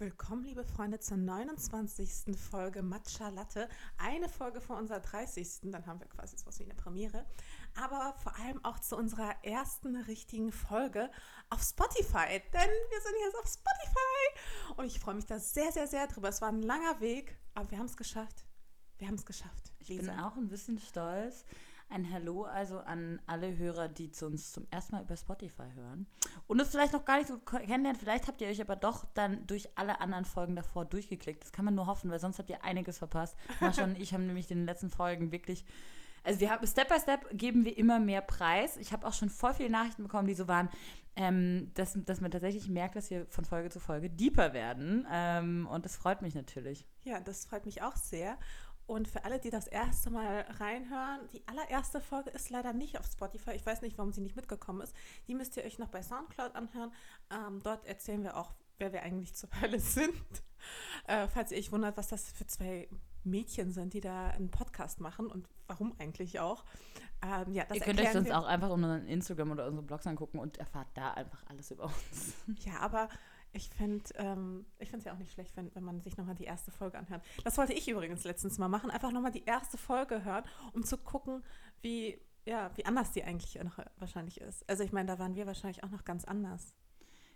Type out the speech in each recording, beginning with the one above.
Willkommen, liebe Freunde, zur 29. Folge Matcha Latte. Eine Folge vor unserer 30. Dann haben wir quasi sowas wie eine Premiere. Aber vor allem auch zu unserer ersten richtigen Folge auf Spotify. Denn wir sind jetzt auf Spotify. Und ich freue mich da sehr, sehr, sehr drüber. Es war ein langer Weg, aber wir haben es geschafft. Wir haben es geschafft. Ich bin auch ein bisschen stolz. Ein Hallo also an alle Hörer, die zu uns zum ersten Mal über Spotify hören und es vielleicht noch gar nicht so kennenlernen. Vielleicht habt ihr euch aber doch dann durch alle anderen Folgen davor durchgeklickt. Das kann man nur hoffen, weil sonst habt ihr einiges verpasst. Mascha und ich haben nämlich in den letzten Folgen wirklich also wir haben Step by Step geben wir immer mehr Preis. Ich habe auch schon voll viele Nachrichten bekommen, die so waren, ähm, dass, dass man tatsächlich merkt, dass wir von Folge zu Folge deeper werden. Ähm, und das freut mich natürlich. Ja, das freut mich auch sehr. Und für alle, die das erste Mal reinhören, die allererste Folge ist leider nicht auf Spotify. Ich weiß nicht, warum sie nicht mitgekommen ist. Die müsst ihr euch noch bei Soundcloud anhören. Ähm, dort erzählen wir auch, wer wir eigentlich zur Hölle sind. Äh, falls ihr euch wundert, was das für zwei Mädchen sind, die da einen Podcast machen und warum eigentlich auch. Ähm, ja, ihr könnt euch sonst auch einfach unseren Instagram oder unsere Blogs angucken und erfahrt da einfach alles über uns. Ja, aber ich finde ähm, es ja auch nicht schlecht, wenn, wenn man sich nochmal die erste Folge anhört. Das wollte ich übrigens letztens mal machen. Einfach nochmal die erste Folge hören, um zu gucken, wie, ja, wie anders die eigentlich noch wahrscheinlich ist. Also ich meine, da waren wir wahrscheinlich auch noch ganz anders.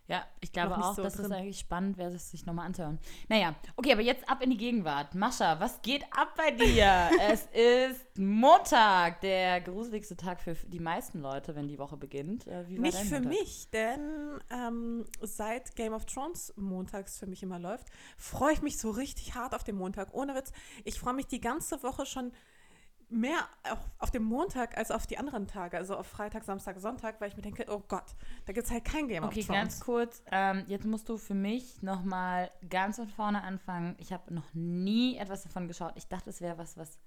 Ja, ich glaube auch, so dass es eigentlich spannend wäre, es sich nochmal anzuhören. Naja, okay, aber jetzt ab in die Gegenwart. Mascha, was geht ab bei dir? es ist Montag, der gruseligste Tag für die meisten Leute, wenn die Woche beginnt. Äh, Nicht für Montag? mich, denn ähm, seit Game of Thrones montags für mich immer läuft, freue ich mich so richtig hart auf den Montag. Ohne Witz, ich freue mich die ganze Woche schon mehr auf dem Montag als auf die anderen Tage, also auf Freitag, Samstag, Sonntag, weil ich mir denke, oh Gott, da gibt es halt kein Game okay, of Thrones. Okay, ganz kurz, ähm, jetzt musst du für mich nochmal ganz von vorne anfangen. Ich habe noch nie etwas davon geschaut. Ich dachte, es wäre was, was,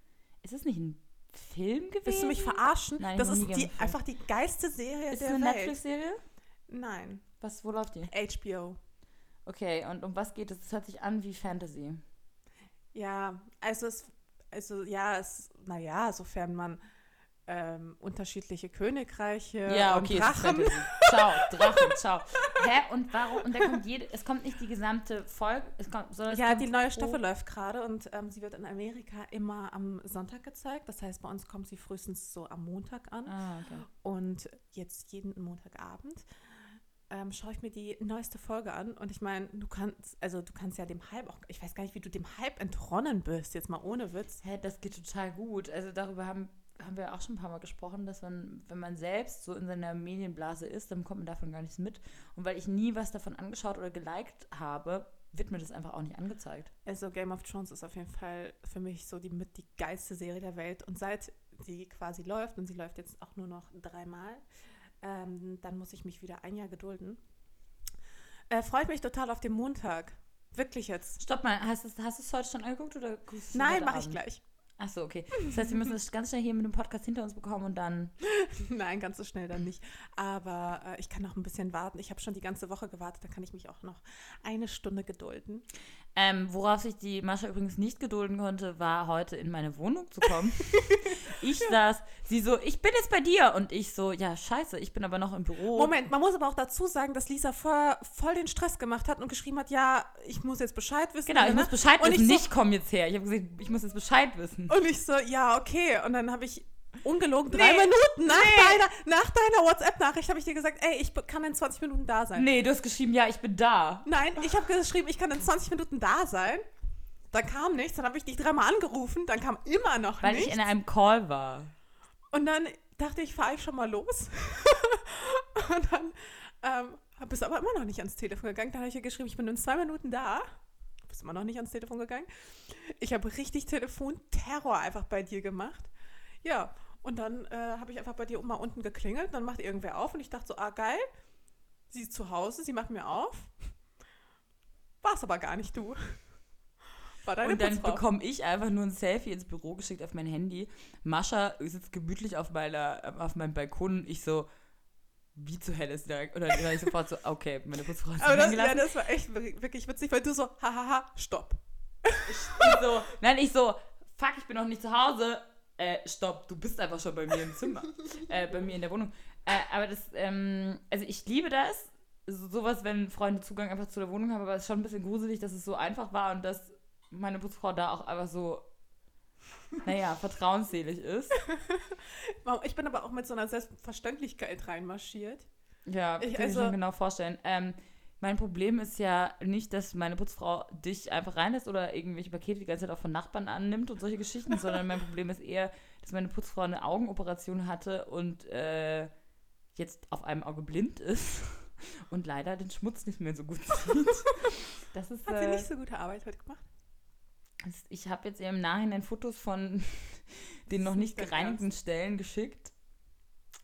ist es nicht ein Film gewesen? Willst du mich verarschen? Nein, das ist die, einfach die geilste Serie ist der Welt. Ist es eine Netflix-Serie? Nein. Was, wo läuft die? HBO. Okay, und um was geht es? Es hört sich an wie Fantasy. Ja, also es also ja, es, naja, sofern man ähm, unterschiedliche Königreiche ja, okay, und Drachen. Ciao, Drachen, ciao. Hä? Und warum? Und da kommt jede, es kommt nicht die gesamte Folge, es kommt, sondern es Ja, die neue Staffel läuft gerade und ähm, sie wird in Amerika immer am Sonntag gezeigt. Das heißt, bei uns kommt sie frühestens so am Montag an. Ah, okay. Und jetzt jeden Montagabend ähm, schaue ich mir die neueste Folge an und ich meine, du kannst, also du kannst ja dem Hype auch, ich weiß gar nicht, wie du dem Hype entronnen bist, jetzt mal ohne Witz. Hä, das geht total gut. Also darüber haben, haben wir auch schon ein paar Mal gesprochen, dass man, wenn man selbst so in seiner Medienblase ist, dann kommt man davon gar nichts mit. Und weil ich nie was davon angeschaut oder geliked habe, wird mir das einfach auch nicht angezeigt. Also Game of Thrones ist auf jeden Fall für mich so die mit die geilste Serie der Welt. Und seit sie quasi läuft, und sie läuft jetzt auch nur noch dreimal, ähm, dann muss ich mich wieder ein Jahr gedulden. Äh, freut mich total auf den Montag. Wirklich jetzt. Stopp mal, hast du es heute schon angeguckt oder Nein, mache ich gleich. Achso, okay. Das heißt, wir müssen es ganz schnell hier mit dem Podcast hinter uns bekommen und dann. Nein, ganz so schnell dann nicht. Aber äh, ich kann noch ein bisschen warten. Ich habe schon die ganze Woche gewartet, da kann ich mich auch noch eine Stunde gedulden. Ähm, worauf sich die Mascha übrigens nicht gedulden konnte, war heute in meine Wohnung zu kommen. ich saß, sie so, ich bin jetzt bei dir. Und ich so, ja, scheiße, ich bin aber noch im Büro. Moment, man muss aber auch dazu sagen, dass Lisa vorher voll den Stress gemacht hat und geschrieben hat, ja, ich muss jetzt Bescheid wissen. Genau, ich muss Bescheid und wissen, ich so, nicht komm jetzt her. Ich habe gesagt, ich muss jetzt Bescheid wissen. Und ich so, ja, okay. Und dann habe ich ungelogen drei nee, Minuten nach, nee. deiner, deiner WhatsApp-Nachricht habe ich dir gesagt, ey, ich kann in 20 Minuten da sein. Nee, du hast geschrieben, ja, ich bin da. Nein, ich habe geschrieben, ich kann in 20 Minuten da sein. Dann kam nichts, dann habe ich dich dreimal angerufen, dann kam immer noch Weil nichts. Weil ich in einem Call war. Und dann dachte ich, fahre ich schon mal los. und dann ähm, bist aber immer noch nicht ans Telefon gegangen. Da habe ich ihr geschrieben, ich bin in zwei Minuten da. Du bist immer noch nicht ans Telefon gegangen. Ich habe richtig Telefonterror einfach bei dir gemacht. Ja, und dann äh, habe ich einfach bei dir mal unten geklingelt, dann macht irgendwer auf und ich dachte so, ah geil, sie ist zu Hause, sie macht mir auf. War es aber gar nicht du. War deine und dann bekomme ich einfach nur ein Selfie ins Büro geschickt auf mein Handy. Mascha sitzt gemütlich auf, meiner, auf meinem Balkon und ich so, wie zu hell ist der? Oder war ich sofort so, okay, meine Putzfrau ist Aber das, ja, das war echt wirklich witzig, weil du so, hahaha, stopp. Ich so, nein, ich so, fuck, ich bin noch nicht zu Hause äh, stopp, du bist einfach schon bei mir im Zimmer, äh, bei mir in der Wohnung. Äh, aber das, ähm, also ich liebe das, so- sowas, wenn Freunde Zugang einfach zu der Wohnung haben, aber es ist schon ein bisschen gruselig, dass es so einfach war und dass meine Putzfrau da auch einfach so, naja, vertrauensselig ist. Ich bin aber auch mit so einer Selbstverständlichkeit reinmarschiert. Ja, Ich- kann ich also- mir genau vorstellen. Ähm, mein Problem ist ja nicht, dass meine Putzfrau dich einfach reinlässt oder irgendwelche Pakete die ganze Zeit auch von Nachbarn annimmt und solche Geschichten, sondern mein Problem ist eher, dass meine Putzfrau eine Augenoperation hatte und äh, jetzt auf einem Auge blind ist und leider den Schmutz nicht mehr so gut sieht. Das ist, Hat sie äh, nicht so gute Arbeit heute gemacht? ich habe jetzt ihr im Nachhinein Fotos von den noch nicht gereinigten Stellen geschickt.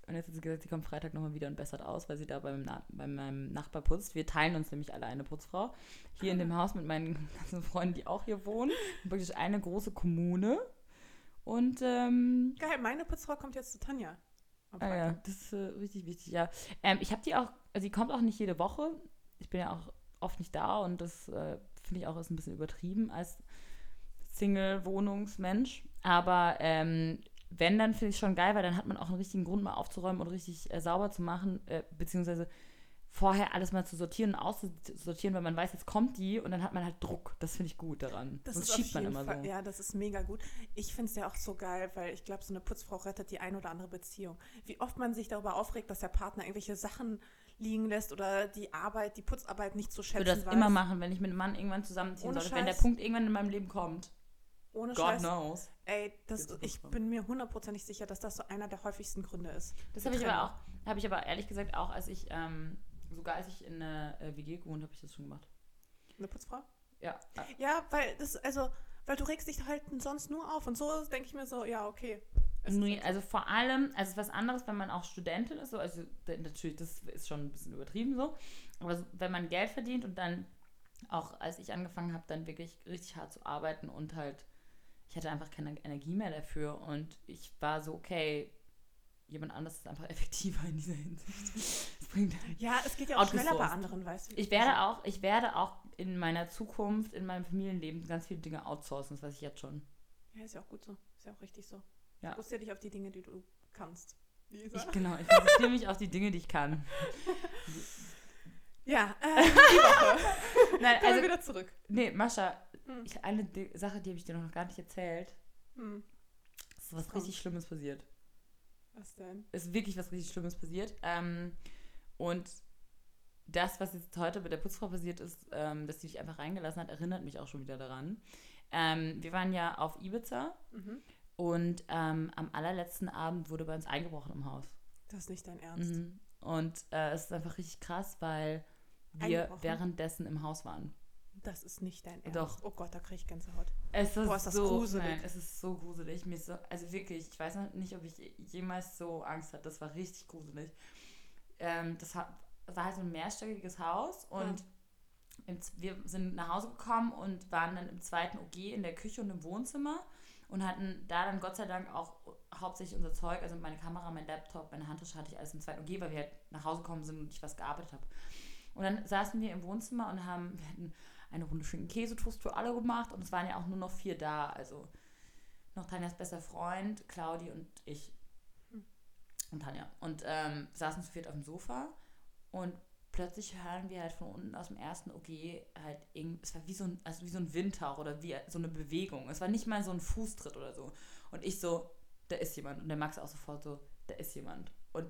Und jetzt hat sie gesagt, sie kommt Freitag nochmal wieder und bessert aus, weil sie da beim Na bei meinem Nachbar putzt. Wir teilen uns nämlich alle eine Putzfrau. Hier in dem Haus mit meinen ganzen Freunden, die auch hier wohnen. Praktisch eine große Kommune. Und ähm, Geil, meine Putzfrau kommt jetzt zu Tanja. ah ja, das ist äh, richtig wichtig, ja. Ähm, ich habe die auch, also sie kommt auch nicht jede Woche. Ich bin ja auch oft nicht da und das äh, finde ich auch ist ein bisschen übertrieben als Single-Wohnungsmensch. Aber ähm, wenn, dann finde ich schon geil, weil dann hat man auch einen richtigen Grund mal aufzuräumen und richtig äh, sauber zu machen, äh, beziehungsweise vorher alles mal zu sortieren und auszusortieren, weil man weiß, jetzt kommt die und dann hat man halt Druck. Das finde ich gut daran. Das Sonst schiebt man immer Fall, so. ja, das ist mega gut. Ich finde es ja auch so geil, weil ich glaube, so eine Putzfrau rettet die ein oder andere Beziehung. Wie oft man sich darüber aufregt, dass der Partner irgendwelche Sachen liegen lässt oder die Arbeit, die Putzarbeit nicht zu Ich schätzen würde das weiß. immer machen, wenn ich mit einem Mann irgendwann zusammenziehen Ohne sollte. Wenn der Scheiß. Punkt irgendwann in meinem Leben kommt. Ohne God Scheiß. knows. Ey, das, ich bin mir hundertprozentig sicher, dass das so einer der häufigsten Gründe ist. Das habe ich aber auch, habe ich aber ehrlich gesagt auch, als ich, ähm, sogar als ich in einer äh, WG gewohnt habe, ich das schon gemacht. Eine Putzfrau? Ja. Ja, weil das, also, weil du regst dich halt sonst nur auf. Und so denke ich mir so, ja, okay. Nee, also vor allem, also es ist was anderes, wenn man auch Studentin ist, so, also natürlich, das ist schon ein bisschen übertrieben so, aber so, wenn man Geld verdient und dann auch, als ich angefangen habe, dann wirklich richtig hart zu arbeiten und halt, ich hatte einfach keine Energie mehr dafür und ich war so, okay, jemand anderes ist einfach effektiver in dieser Hinsicht. Bringt Ja, es geht ja auch schneller bei anderen, weißt du? Ich werde auch, ich werde auch in meiner Zukunft, in meinem Familienleben ganz viele Dinge outsourcen, das weiß ich jetzt schon. Ja, ist ja auch gut so. Ist ja auch richtig so. Ja. Fokussier dich auf die Dinge, die du kannst. Lisa. Ich, genau, ich konzentriere mich auf die Dinge, die ich kann. Ja, äh, die Woche. Nein, Kommen also, wieder zurück. nee, Mascha, Hm. ich, eine Sache, die habe ich dir noch gar nicht erzählt. Hm. Es ist was Kommt. richtig Schlimmes passiert. Was denn? Es ist wirklich was richtig Schlimmes passiert. Ähm, und das, was jetzt heute mit der Putzfrau passiert ist, ähm, dass sie dich einfach reingelassen hat, erinnert mich auch schon wieder daran. Ähm, wir waren ja auf Ibiza Mhm. und ähm, am allerletzten Abend wurde bei uns eingebrochen im Haus. Das ist nicht dein Ernst. Mhm. Und äh, es ist einfach richtig krass, weil wir währenddessen im Haus waren. Das ist nicht dein Ernst. Doch. Oh Gott, da kriege ich Gänsehaut. Es ist, Boah, ist das so gruselig. Nein, es ist so gruselig. Mir so, also wirklich, ich weiß noch nicht, ob ich jemals so Angst hatte. Das war richtig gruselig. Ähm, das hat, das war halt so ein mehrstöckiges Haus und im, Z- wir sind nach Hause gekommen und waren dann im zweiten OG in der Küche und im Wohnzimmer und hatten da dann Gott sei Dank auch hauptsächlich unser Zeug, also meine Kamera, mein Laptop, meine Handtasche hatte ich alles im zweiten OG, weil wir halt nach Hause gekommen sind und ich was gearbeitet habe. Und dann saßen wir im Wohnzimmer und haben, wir hatten eine Runde Schinken Käsetoast für alle gemacht und es waren ja auch nur noch vier da, also noch Tanjas bester Freund, Claudi und ich und Tanja. Und ähm, saßen zu viert auf dem Sofa und plötzlich hören wir halt von unten aus dem ersten OG halt irgend, es war wie so ein, also wie so ein Windhauch oder wie so eine Bewegung. Es war nicht mal so ein Fußtritt oder so. Und ich so, da ist jemand. Und der Max auch sofort so, da ist jemand. Und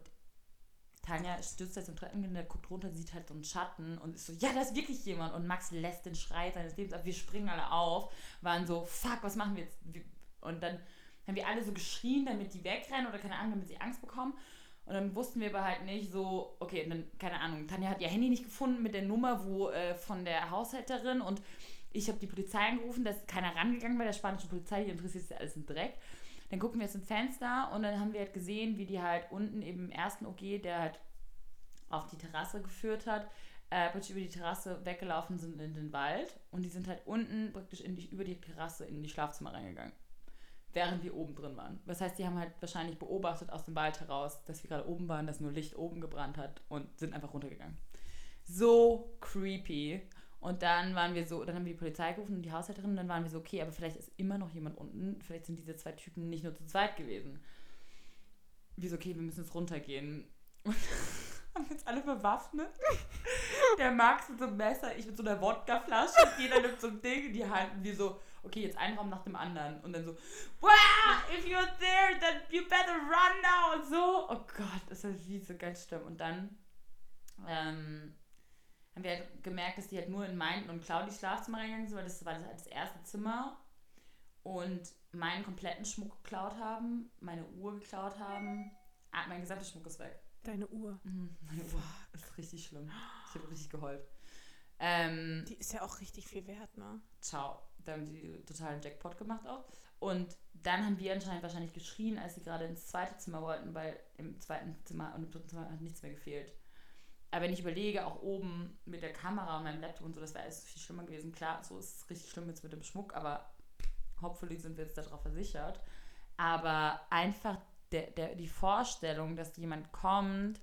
Tanja stürzt jetzt im Treppengeländer, guckt runter, sieht halt so einen Schatten und ist so, ja, da ist wirklich jemand. Und Max lässt den Schrei seines Lebens ab. Wir springen alle auf, waren so, fuck, was machen wir jetzt? Und dann haben wir alle so geschrien, damit die wegrennen oder keine Ahnung, damit sie Angst bekommen. Und dann wussten wir aber halt nicht so, okay, dann, keine Ahnung, Tanja hat ihr Handy nicht gefunden mit der Nummer wo äh, von der Haushälterin und ich habe die Polizei angerufen, da ist keiner rangegangen bei der spanischen Polizei, die interessiert sich alles im Dreck. Dann gucken wir jetzt im Fenster und dann haben wir halt gesehen, wie die halt unten eben im ersten OG, der halt auf die Terrasse geführt hat, äh, praktisch über die Terrasse weggelaufen sind in den Wald und die sind halt unten praktisch in die, über die Terrasse in die Schlafzimmer reingegangen während wir oben drin waren. Das heißt, die haben halt wahrscheinlich beobachtet aus dem Wald heraus, dass wir gerade oben waren, dass nur Licht oben gebrannt hat und sind einfach runtergegangen. So creepy. Und dann waren wir so, dann haben wir die Polizei gerufen und die Haushälterin und dann waren wir so, okay, aber vielleicht ist immer noch jemand unten, vielleicht sind diese zwei Typen nicht nur zu zweit gewesen. Wir so, okay, wir müssen jetzt runtergehen. Und haben uns alle bewaffnet. Der Max mit so einem Messer, ich mit so einer Wodkaflasche, jeder nimmt so ein Ding in die Hand und wir so, okay, jetzt ein Raum nach dem anderen. Und dann so, wow, if you're there, then you better run now und so. Oh Gott, das ist wie so ganz schlimm. Und dann ähm, haben wir halt gemerkt, dass die halt nur in mein und Claudis Schlafzimmer reingegangen sind, weil das war das, das erste Zimmer und meinen kompletten Schmuck geklaut haben, meine Uhr geklaut haben. Ah, mein gesamter Schmuck ist weg. Deine Uhr. Mhm, meine Uhr ist richtig schlimm. Ich habe richtig geheult. Ähm, Die ist ja auch richtig viel wert, ne? ciao. Da haben die totalen Jackpot gemacht auch. Und dann haben wir anscheinend wahrscheinlich geschrien, als sie gerade ins zweite Zimmer wollten, weil im zweiten Zimmer und im dritten Zimmer hat nichts mehr gefehlt. Aber wenn ich überlege, auch oben mit der Kamera und meinem Laptop und so, das wäre alles viel schlimmer gewesen. Klar, so ist es richtig schlimm jetzt mit dem Schmuck, aber hopefully sind wir jetzt darauf versichert. Aber einfach der, der, die Vorstellung, dass jemand kommt,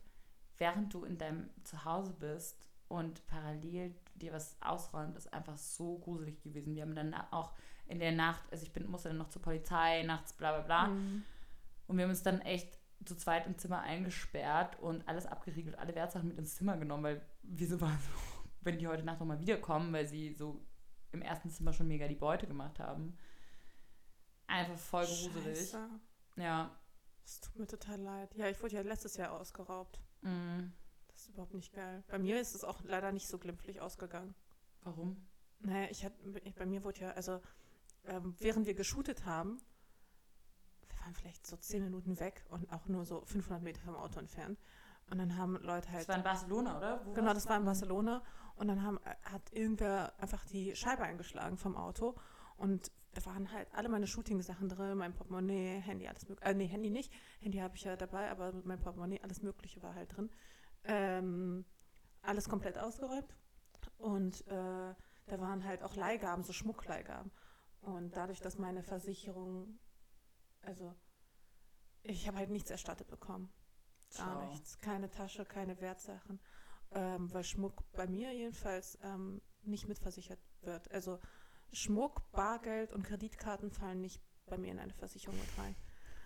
während du in deinem Zuhause bist und parallel dir was ausräumt, ist einfach so gruselig gewesen. Wir haben dann auch in der Nacht, also ich bin, musste dann noch zur Polizei, nachts bla bla bla. Mhm. Und wir haben uns dann echt zu zweit im Zimmer eingesperrt und alles abgeriegelt, alle Wertsachen mit ins Zimmer genommen, weil wir so waren, so, wenn die heute Nacht nochmal wiederkommen, weil sie so im ersten Zimmer schon mega die Beute gemacht haben. Einfach voll gruselig. Scheiße. Ja. Das tut mir total leid. Ja, ich wurde ja letztes Jahr ausgeraubt. Mhm. Das ist überhaupt nicht geil. Bei mir ist es auch leider nicht so glimpflich ausgegangen. Warum? Naja, ich hatte, bei mir wurde ja, also ähm, während wir geshootet haben, waren vielleicht so zehn Minuten weg und auch nur so 500 Meter vom Auto entfernt. Und dann haben Leute halt Das war in Barcelona, oder? Wo Genau, das war in Barcelona. Und dann haben, hat irgendwer einfach die Scheibe eingeschlagen vom Auto. Und da waren halt alle meine Shooting-Sachen drin, mein Portemonnaie, Handy, alles mögliche. Äh, nee, Handy nicht. Handy habe ich ja dabei, aber mein Portemonnaie, alles Mögliche war halt drin. Ähm, alles komplett ausgeräumt. Und äh, da waren halt auch Leihgaben, so Schmuckleihgaben. Und dadurch, dass meine Versicherung, also ich habe halt nichts erstattet bekommen. Gar Ciao. nichts. Keine Tasche, keine Wertsachen. Ähm, weil Schmuck bei mir jedenfalls ähm, nicht mitversichert wird. Also Schmuck, Bargeld und Kreditkarten fallen nicht bei mir in eine Versicherung mit rein.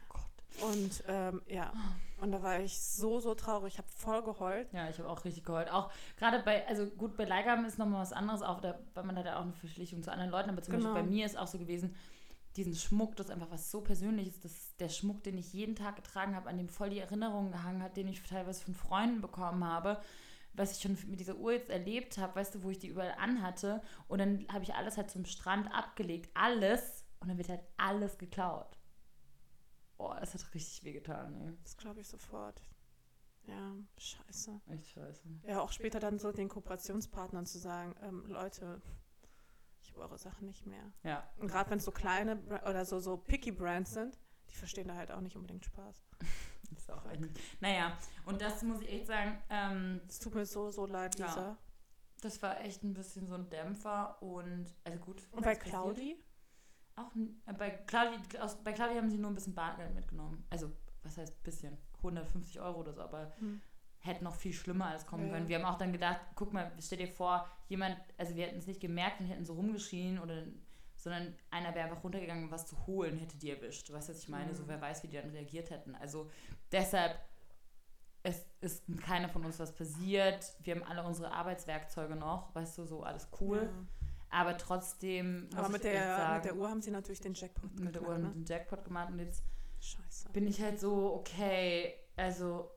Gott. Und ähm, ja, und da war ich so, so traurig. Ich habe voll geheult. Ja, ich habe auch richtig geheult. Auch gerade bei, also gut, bei Leihgaben ist nochmal was anderes, auch da, weil man hat ja auch eine Verpflichtung zu anderen Leuten, aber zum Genau. Beispiel bei mir ist auch so gewesen, diesen Schmuck, das ist einfach was so Persönliches, das ist der Schmuck, den ich jeden Tag getragen habe, an dem voll die Erinnerungen gehangen hat, den ich teilweise von Freunden bekommen habe, was ich schon mit dieser Uhr jetzt erlebt habe, weißt du, wo ich die überall anhatte und dann habe ich alles halt zum Strand abgelegt, alles und dann wird halt alles geklaut. Boah, das hat richtig wehgetan, ey. Das glaube ich sofort. Ja, scheiße. Echt scheiße. Ja, auch später dann so den Kooperationspartnern zu sagen, ähm, Leute, ich eure Sachen nicht mehr. Ja, Und gerade wenn es so kleine oder so, so picky Brands sind, die verstehen da halt auch nicht unbedingt Spaß. Das ist auch echt. Naja, und das muss ich echt sagen, ähm, Es tut mir so, so leid, Ja. Lisa. das war echt ein bisschen so ein Dämpfer und, also gut. Und bei passiert? Claudi? Auch äh, bei Claudi, aus, bei Claudi haben sie nur ein bisschen Bargeld mitgenommen. Also, was heißt bisschen? 150 Euro oder so, aber Hm. Hätte noch viel schlimmer alles kommen Ja, können. Wir haben auch dann gedacht, guck mal, stell dir vor, jemand, also wir hätten es nicht gemerkt und hätten so rumgeschrien oder sondern einer wäre einfach runtergegangen, was zu holen, hätte die erwischt. Weißt du, was ich meine? Mhm. So, wer weiß, wie die dann reagiert hätten. Also deshalb, es ist keiner von uns was passiert. Wir haben alle unsere Arbeitswerkzeuge noch, weißt du, so alles cool. Ja. Aber trotzdem, Aber mit der, sagen, mit der Uhr haben sie natürlich den Jackpot mit der Uhr ne? mit dem Jackpot gemacht und jetzt Scheiße. bin ich halt so, okay, also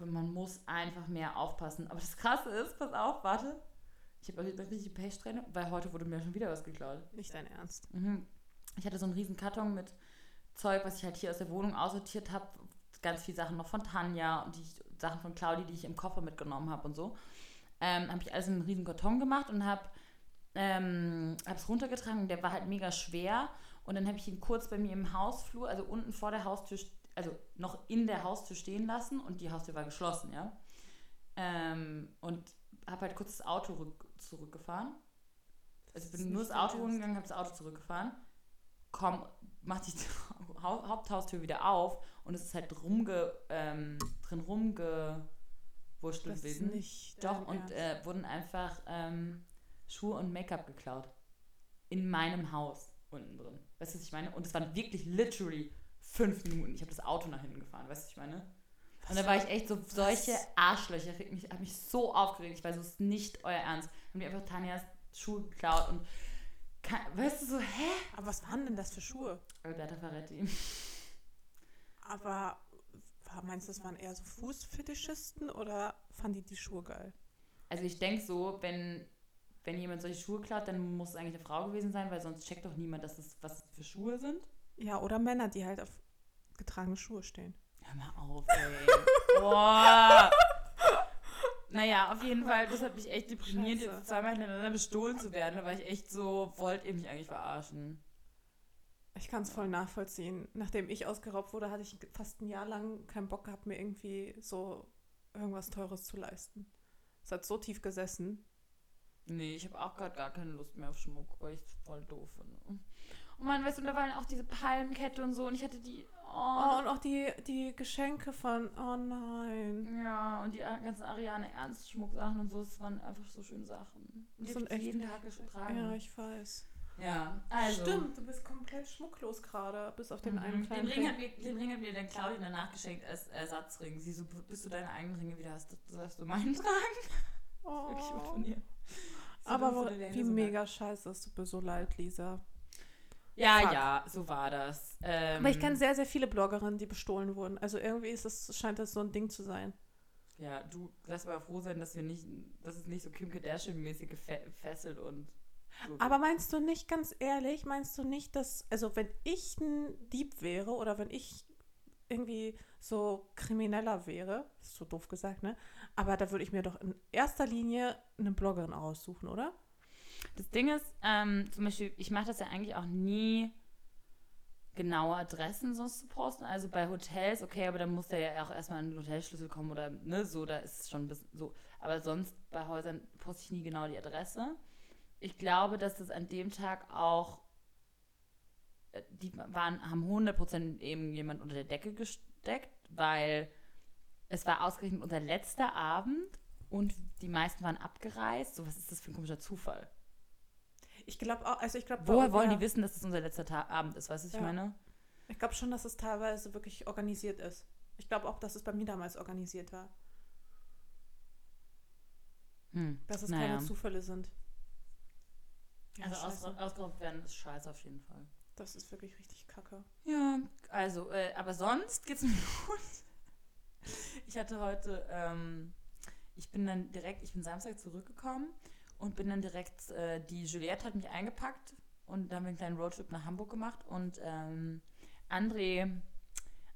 man muss einfach mehr aufpassen. Aber das Krasse ist, pass auf, warte, ich habe eine richtige Pechsträhne, weil heute wurde mir schon wieder was geklaut. Nicht dein Ernst. Mhm. Ich hatte so einen riesen Karton mit Zeug, was ich halt hier aus der Wohnung aussortiert habe. Ganz viele Sachen noch von Tanja und die Sachen von Claudi, die ich im Koffer mitgenommen habe und so. Ähm, habe ich alles in einen riesen Karton gemacht und habe ähm, es runtergetragen der war halt mega schwer. Und dann habe ich ihn kurz bei mir im Hausflur, also unten vor der Haustür, st- also noch in der Haustür stehen lassen und die Haustür war geschlossen, ja. Ähm, und habe halt kurz das Auto rück, zurückgefahren. Also bin nur das Auto holen Ernst. gegangen, habe das Auto zurückgefahren. Komm, mach die Hau- Haupthaustür wieder auf und es ist halt rumge, ähm, drin rumgewurschtelt gewesen. nicht Doch, und äh, wurden einfach ähm, Schuhe und Make-up geklaut. In meinem Haus unten drin. Weißt du, was ich meine? Und es waren wirklich literally fünf Minuten. Ich habe das Auto nach hinten gefahren, weißt du, was ich meine? Und da war ich echt so, solche Arschlöcher, ich habe mich so aufgeregt, ich weiß, es ist nicht euer Ernst. Haben die einfach Tanjas Schuhe geklaut und, kann, weißt du, so, hä? Aber was waren denn das für Schuhe? Alberta Ferretti. Aber meinst du, das waren eher so Fußfetischisten oder fanden die die Schuhe geil? Also ich denke so, wenn, wenn jemand solche Schuhe klaut, dann muss es eigentlich eine Frau gewesen sein, weil sonst checkt doch niemand, dass das, was das für Schuhe sind. Ja, oder Männer, die halt auf getragene Schuhe stehen. Hör mal auf, ey. Boah. Naja, auf jeden Fall, das hat mich echt deprimiert, Scheiße. jetzt zweimal hintereinander bestohlen zu werden. Da war ich echt so, wollt ihr mich eigentlich verarschen? Ich kann es voll nachvollziehen. Nachdem ich ausgeraubt wurde, hatte ich fast ein Jahr lang keinen Bock gehabt, mir irgendwie so irgendwas Teures zu leisten. Es hat so tief gesessen. Nee, ich habe auch gerade gar keine Lust mehr auf Schmuck, weil ich es voll doof finde. Oh Mann, weißt du, und da waren auch diese Palmenkette und so und ich hatte die. Oh, Oh, und auch die, die Geschenke von, oh nein. ja, und die ganzen Ariane Ernst Schmucksachen und so, das waren einfach so schöne Sachen. Und Das die sind echt- jeden Tag getragen. Ja, ich weiß. Ja, also. Stimmt, du bist komplett schmucklos gerade, bis auf den einen Mhm. Den kleinen Ring, hat mir, den Ring hat mir dann Claudia danach geschenkt als Ersatzring. Sie so, bis du deine eigenen Ringe wieder hast, sollst du meinen tragen. Wirklich gut von Oh. ihr. So Aber von wie so mega scheiße, es tut mir so leid, Lisa. Ja, Fuck. ja, so war das. Ähm, Aber ich kenne sehr, sehr viele Bloggerinnen, die bestohlen wurden. Also irgendwie ist es, scheint das so ein Ding zu sein. Ja, du lass mal froh sein, dass wir nicht, dass es nicht so Kim Kardashian-mäßig gefesselt und. So Aber meinst du nicht, ganz ehrlich, meinst du nicht, dass, also wenn ich ein Dieb wäre oder wenn ich irgendwie so krimineller wäre, ist so doof gesagt, ne? Aber da würde ich mir doch in erster Linie eine Bloggerin aussuchen, oder? Das Ding ist, ähm, zum Beispiel, ich mache das ja eigentlich auch nie genaue Adressen sonst zu posten. Also bei Hotels, okay, aber dann muss der ja auch erstmal den Hotelschlüssel kommen oder ne, so, da ist es schon ein bisschen so. Aber sonst bei Häusern poste ich nie genau die Adresse. Ich glaube, dass das an dem Tag auch, äh, die waren, haben 100% eben jemand unter der Decke gesteckt, weil es war ausgerechnet unser letzter Abend und die meisten waren abgereist. So, was ist das für ein komischer Zufall? Ich glaube auch, also ich glaube, Woher wollen die wissen, dass es unser letzter Ta Abend ist? Weißt du, was ich Ja. meine? Ich glaube schon, dass es teilweise wirklich organisiert ist. Ich glaube auch, dass es bei mir damals organisiert war. Hm. Dass es naja. keine Zufälle sind. Ja, Also ausgeraubt werden ist scheiße auf jeden Fall. das ist wirklich richtig kacke. Ja, also, äh, aber sonst geht's mir gut. Ich hatte heute, ähm, ich bin dann direkt, ich bin Samstag zurückgekommen und bin dann direkt, äh, die Juliette hat mich eingepackt und dann haben wir einen kleinen Roadtrip nach Hamburg gemacht und ähm, André,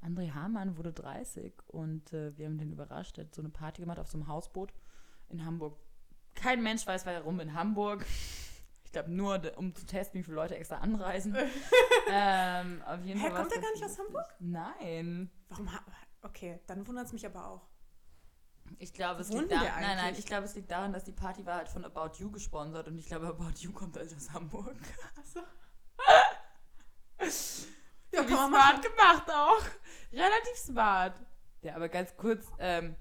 André Hamann wurde 30 und äh, wir haben den überrascht. Er hat so eine Party gemacht auf so einem Hausboot in Hamburg. Kein Mensch weiß warum in Hamburg. Ich glaube nur, um zu testen, wie viele Leute extra anreisen. ähm, auf jeden Hä, Fall kommt er gar nicht aus lustig. Nein. Warum? Okay, dann wundert es mich aber auch. Ich glaube, es liegt daran, nein, nein, ich glaube, es liegt daran, dass die Party war halt von About You gesponsert und ich glaube, About You kommt halt aus Hamburg. Achso. Ja, kann man smart gemacht auch. Relativ smart. Ja, aber ganz kurz, ähm,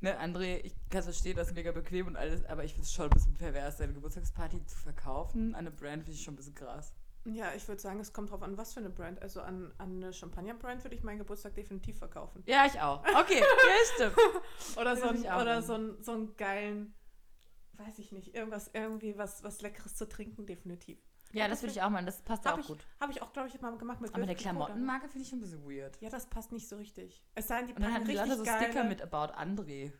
ne, André, ich kann es verstehen, das ist mega bequem und alles, aber ich finde es schon ein bisschen pervers, seine Geburtstagsparty zu verkaufen. An eine Brand finde ich schon ein bisschen krass. Ja, ich würde sagen, es kommt drauf an, was für eine Brand. Also an, an eine Champagner-Brand würde ich meinen Geburtstag definitiv verkaufen. Ja, ich auch. Okay, ja, stimmt. Oder so, ein, oder so, ein, so einen geilen, weiß ich nicht, irgendwas, irgendwie was, was Leckeres zu trinken, definitiv. Ja, das würde ich auch machen, das passt ja Habe auch ich, gut. hab ich auch, glaube ich, mal gemacht mit Aber der. Klamottenmarke finde ich schon ein bisschen weird. Ja, das passt nicht so richtig. Es sei denn, die Und dann hatten die Leute so geile... Sticker mit About André.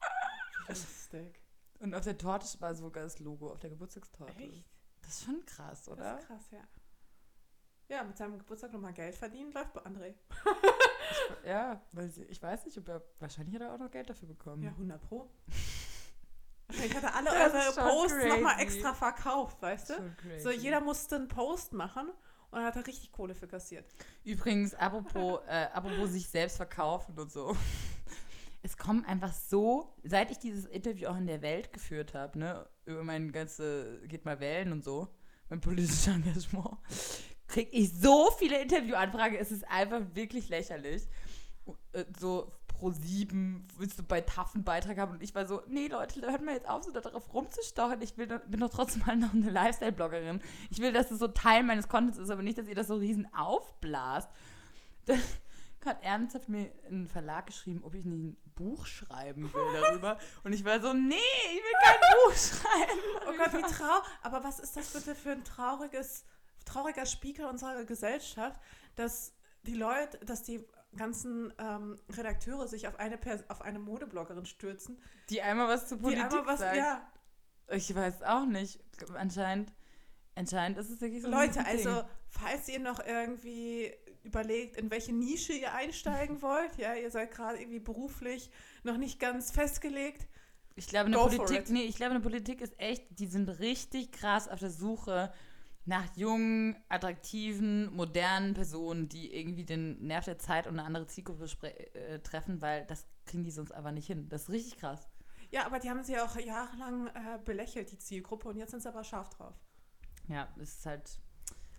Lustig. Und auf der Torte war sogar das Logo, auf der Geburtstagstorte. Echt? Das ist schon krass, Das oder? ist krass, ja. Ja, mit seinem Geburtstag nochmal Geld verdienen, läuft bei André. Ja, weil ich weiß nicht, ob er, wahrscheinlich hat er auch noch Geld dafür bekommen. Ja, 100 Pro. Wahrscheinlich hat er alle Das eure Posts nochmal extra verkauft, weißt du? So, jeder musste einen Post machen und dann hat er richtig Kohle für kassiert. Übrigens, apropos, äh, apropos sich selbst verkaufen und so. Es kommen einfach so, seit ich dieses Interview auch in der Welt geführt habe, ne, über mein ganze, geht mal wählen und so, mein politisches Engagement, kriege ich so viele Interviewanfragen, es ist einfach wirklich lächerlich. Äh, So pro sieben willst du bei TAF einen Beitrag haben und ich war so, nee Leute, hört mal jetzt auf, so darauf rumzustochern. Ich will, bin doch trotzdem mal noch eine Lifestyle-Bloggerin. Ich will, dass es so Teil meines Contents ist, aber nicht, dass ihr das so riesen aufblast. Das, hat ernsthaft mir in einen Verlag geschrieben, ob ich nicht ein Buch schreiben will darüber. Und ich war so, nee, ich will kein Buch schreiben. Oh Gott, wie traurig. Aber was ist das bitte für ein trauriges, trauriger Spiegel unserer Gesellschaft, dass die Leute, dass die ganzen ähm, Redakteure sich auf eine, Pers auf eine Modebloggerin stürzen, Die einmal was zu die Politik einmal was, sagt. ja, Ich weiß auch nicht. Anscheinend, anscheinend ist es wirklich so ein Leute, also falls ihr noch irgendwie überlegt, in welche Nische ihr einsteigen wollt, ja, ihr seid gerade irgendwie beruflich noch nicht ganz festgelegt, Ich glaube, in der Go for Politik, it. nee, ich glaube, in Politik ist echt, die sind richtig krass auf der Suche nach jungen, attraktiven, modernen Personen, die irgendwie den Nerv der Zeit und eine andere Zielgruppe äh, treffen, weil das kriegen die sonst einfach nicht hin. Das ist richtig krass. Ja, aber die haben sie auch jahrelang äh, belächelt, die Zielgruppe, und jetzt sind sie aber scharf drauf. Ja, es ist halt,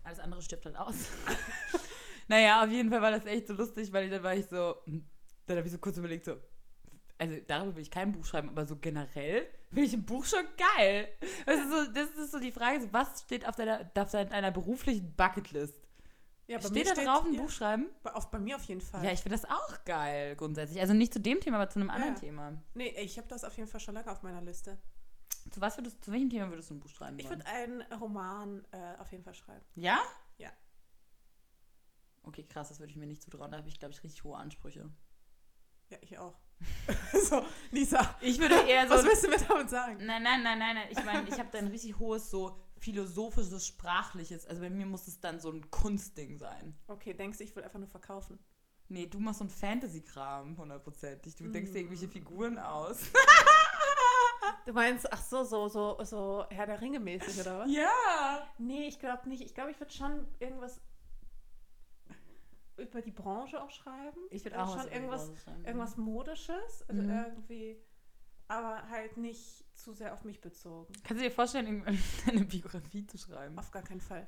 alles andere stirbt halt aus. naja, auf jeden Fall war das echt so lustig, weil dann war ich so, hm, dann habe ich so kurz überlegt, so, also darüber will ich kein Buch schreiben, aber so generell finde ich ein Buch schon geil. Das ist so, das ist so die Frage, so, was steht auf deiner, auf deiner beruflichen Bucketlist? Ja, bei steht da drauf ein ja, Buch schreiben? Bei, auf, bei mir auf jeden Fall. Ja, ich finde das auch geil, grundsätzlich. Also nicht zu dem Thema, aber zu einem anderen Ja. Thema. nee, ich habe das auf jeden Fall schon lange auf meiner Liste. Zu was würdest, zu welchem Thema würdest du ein Buch schreiben Ich würde einen Roman äh, auf jeden Fall schreiben. Ja? Okay, krass, das würde ich mir nicht zutrauen. Da habe ich, glaube ich, richtig hohe Ansprüche. Ja, ich auch. so, Lisa, Ich würde eher so. was willst du mir damit sagen? Nein, nein, nein, nein, nein. Ich meine, ich habe da ein richtig hohes, so philosophisches, sprachliches. Also bei mir muss es dann so ein Kunstding sein. Okay, denkst du, ich will einfach nur verkaufen? Nee, du machst so ein Fantasy-Kram, hundertprozentig. Du denkst dir irgendwelche Figuren aus. Du meinst, ach so, so, so, so Herr der Ringe mäßig, oder was? Ja! Nee, ich glaube nicht. Ich glaube, ich würde schon irgendwas über die Branche auch schreiben. Ich würde Also auch schon irgendwas, schreiben. irgendwas Modisches. Also Mhm. irgendwie, aber halt nicht zu sehr auf mich bezogen. Kannst du dir vorstellen, irgendwann eine Biografie zu schreiben? Auf gar keinen Fall.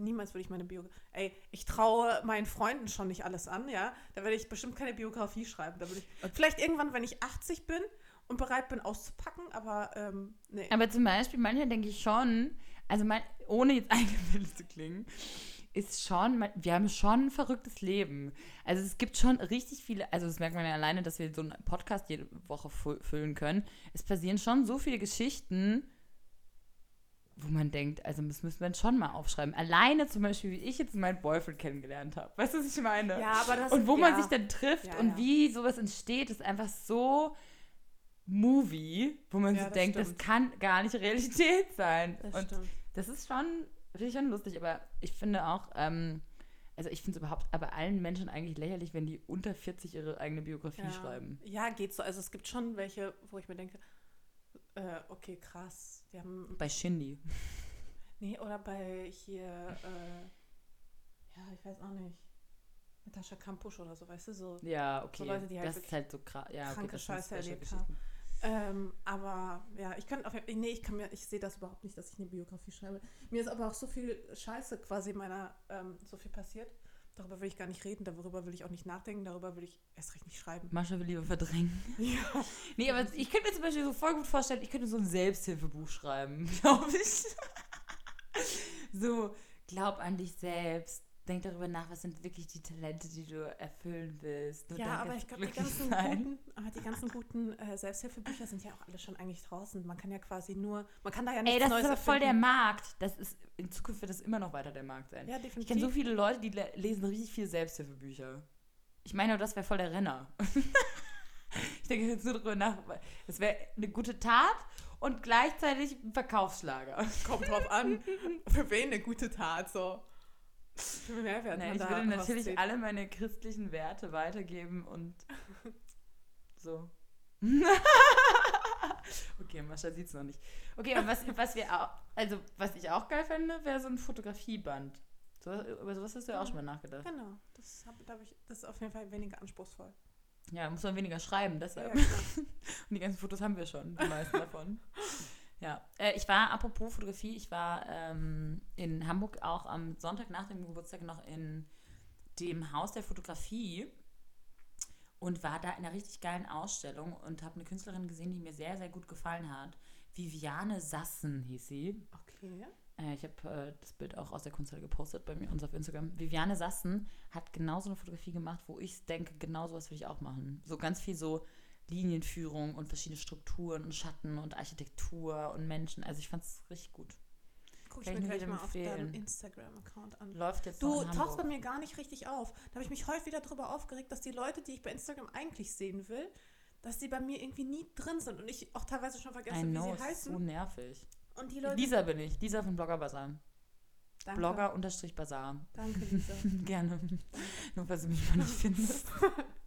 Niemals würde ich meine Biografie. Ey, ich traue meinen Freunden schon nicht alles an, ja. Da werde ich bestimmt keine Biografie schreiben. Da würde ich. Vielleicht irgendwann, wenn ich 80 bin und bereit bin auszupacken, aber ähm, nee. Aber zum Beispiel, manchmal denke ich schon, also mein, ohne jetzt eingebildet zu klingen, ist schon, man- wir haben schon ein verrücktes Leben. Also es gibt schon richtig viele, also das merkt man ja alleine, dass wir so einen Podcast jede Woche fü- füllen können. Es passieren schon so viele Geschichten, wo man denkt, also das müssen wir schon mal aufschreiben. Alleine zum Beispiel, wie ich jetzt meinen Boyfriend kennengelernt habe. Weißt du, was ich meine? Ja, aber das und wo man ja. sich dann trifft Ja, und ja. wie sowas entsteht, ist einfach so Movie, wo man das denkt, das stimmt. kann gar nicht Realität sein. Das und stimmt. das ist schon, finde ich schon lustig, aber ich finde auch, ähm, also ich finde es überhaupt aber allen Menschen eigentlich lächerlich, wenn die unter 40 ihre eigene Biografie Ja. schreiben. Ja, geht so. Also es gibt schon welche, wo ich mir denke, äh, okay, krass. Die haben. Bei Shindy. Nee, oder bei hier, äh, ja, ich weiß auch nicht. Natascha Kampusch oder so, weißt du, so Ja, okay. Leute, die halt das ist halt so krass. Ja, okay, kranke Scheiße erlebt Special-Geschichten. Ähm, aber ja, ich kann jeden nee, ich kann mir, ich sehe das überhaupt nicht, dass ich eine Biografie schreibe. Mir ist aber auch so viel Scheiße quasi in meiner, ähm, so viel passiert. Darüber will ich gar nicht reden, darüber will ich auch nicht nachdenken, darüber will ich erst recht nicht schreiben. Mascha will lieber verdrängen. Ja. Nee, aber ich könnte mir zum Beispiel so voll gut vorstellen, ich könnte so ein Selbsthilfebuch schreiben, glaube ich. so, glaub an dich selbst. Denk darüber nach, was sind wirklich die Talente, die du erfüllen willst. Nur Ja, aber ich glaube, die ganzen sein. guten, aber die ganzen guten äh, Selbsthilfebücher sind ja auch alle schon eigentlich draußen. Man kann ja quasi nur, man kann da ja nichts Ey, das Neues ist aber voll der. Markt. Das ist, in Zukunft wird das immer noch weiter der Markt sein. Ja, Ich definitiv. kenne so viele Leute, die le lesen richtig viele Selbsthilfebücher. Ich meine, das wäre voll der Renner. ich denke jetzt nur darüber nach. weil Das wäre eine gute Tat und gleichzeitig ein Verkaufsschlager. Kommt drauf an, für wen eine gute Tat so. Mehrwert Nee, man ich würde natürlich rauszieht. alle meine christlichen Werte weitergeben und so. okay, Mascha sieht es noch nicht. Okay, aber was, was wir auch, also was ich auch geil fände, wäre so ein Fotografieband. So, über sowas hast du ja auch schon mal nachgedacht. Genau, das, hab, da ich, das ist auf jeden Fall weniger anspruchsvoll. Ja, da muss man weniger schreiben, Ja, deshalb. klar. Und die ganzen Fotos haben wir schon, die meisten davon. Ja, äh, ich war, apropos Fotografie, ich war ähm, in Hamburg auch am Sonntag nach dem Geburtstag noch in dem Haus der Fotografie und war da in einer richtig geilen Ausstellung und habe eine Künstlerin gesehen, die mir sehr, sehr gut gefallen hat. Viviane Sassen hieß sie. Okay. Äh, ich habe äh, das Bild auch aus der Kunsthalle gepostet bei mir uns auf Instagram. Viviane Sassen hat genauso eine Fotografie gemacht, wo ich denke, genau sowas will ich auch machen. So ganz viel so Linienführung und verschiedene Strukturen und Schatten und Architektur und Menschen. Also ich fand es richtig gut. Guck ich mir gleich mal auf deinem empfehlen. Instagram-Account an. Läuft jetzt Du tauchst bei mir gar nicht richtig auf. Da habe ich mich heute wieder darüber aufgeregt, dass die Leute, die ich bei Instagram eigentlich sehen will, dass die bei mir irgendwie nie drin sind und ich auch teilweise schon I vergesse, wie know, sie heißen. so nervig. und die Leute. Lisa bin ich. Lisa von Blogger Bazaar. Danke. Blogger unterstrich Bazaar. Danke, Lisa. Gerne. Nur falls du mich mal nicht findest.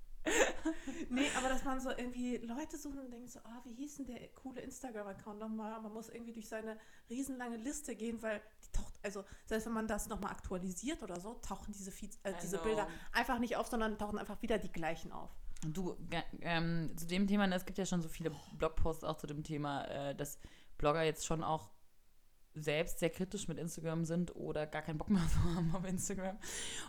nee, aber dass man so irgendwie Leute sucht und denkt so, ah, wie hieß denn der coole Instagram-Account nochmal? Man muss irgendwie durch seine riesenlange Liste gehen, weil die taucht, also selbst wenn man das nochmal aktualisiert oder so, tauchen diese, Feeds, äh, diese know. Bilder einfach nicht auf, sondern tauchen einfach wieder die gleichen auf. Du, ähm, zu dem Thema, ne, es gibt ja schon so viele Blogposts auch zu dem Thema, äh, dass Blogger jetzt schon auch selbst sehr kritisch mit Instagram sind oder gar keinen Bock mehr haben auf Instagram.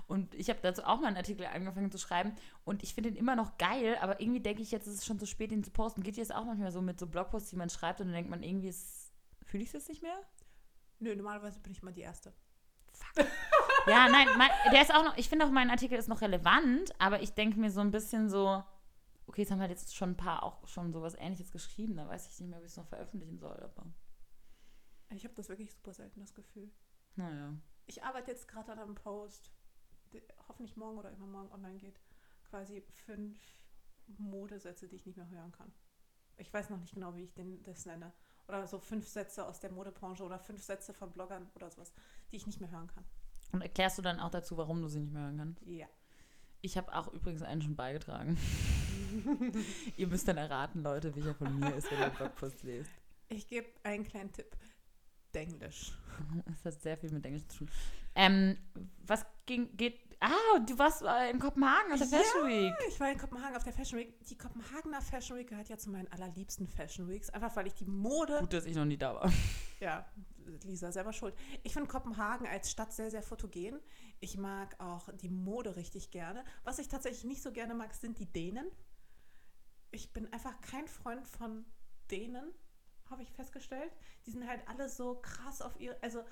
Und ich habe dazu auch mal einen Artikel angefangen zu schreiben und ich finde ihn immer noch geil, aber irgendwie denke ich jetzt, es ist schon zu spät, ihn zu posten. Geht das auch manchmal so mit so Blogposts, die man schreibt und dann denkt man irgendwie, ist- fühle ich es jetzt nicht mehr? Nö, normalerweise bin ich mal die Erste. Ja, nein, mein, der ist auch noch, ich finde auch, mein Artikel ist noch relevant, aber ich denke mir so ein bisschen so, okay, jetzt haben halt jetzt schon ein paar auch schon sowas ähnliches geschrieben, da weiß ich nicht mehr, ob ich es noch veröffentlichen soll, aber Ich habe das wirklich super selten, das Gefühl. naja. Ich arbeite jetzt gerade an einem Post, der hoffentlich morgen oder übermorgen online geht. Quasi fünf Modesätze, die ich nicht mehr hören kann. Ich weiß noch nicht genau, wie ich den, das nenne. Oder so fünf Sätze aus der Modebranche oder fünf Sätze von Bloggern oder sowas, die ich nicht mehr hören kann. Und erklärst du dann auch dazu, warum du sie nicht mehr hören kannst? Ja. Ich habe auch übrigens einen schon beigetragen. Ihr müsst dann erraten, Leute, welcher von mir ist, wenn ihr den Blogpost lest. Ich gebe einen kleinen Tipp. Denglisch. Das hat sehr viel mit Englisch zu tun. Ähm, was ging, geht. Ah, du warst äh, in Kopenhagen auf der. Fashion Week. Ich war in Kopenhagen auf der Fashion Week. Die Kopenhagener Fashion Week gehört ja zu meinen allerliebsten Fashion Weeks. Einfach weil ich die Mode Gut, dass ich noch nie da war. Ja, Lisa, selber schuld. Ich finde Kopenhagen als Stadt sehr, sehr fotogen. Ich mag auch die Mode richtig gerne. Was ich tatsächlich nicht so gerne mag, sind die Dänen. Ich bin einfach kein Freund von Dänen, habe ich festgestellt. Die sind halt alle so krass auf ihr, also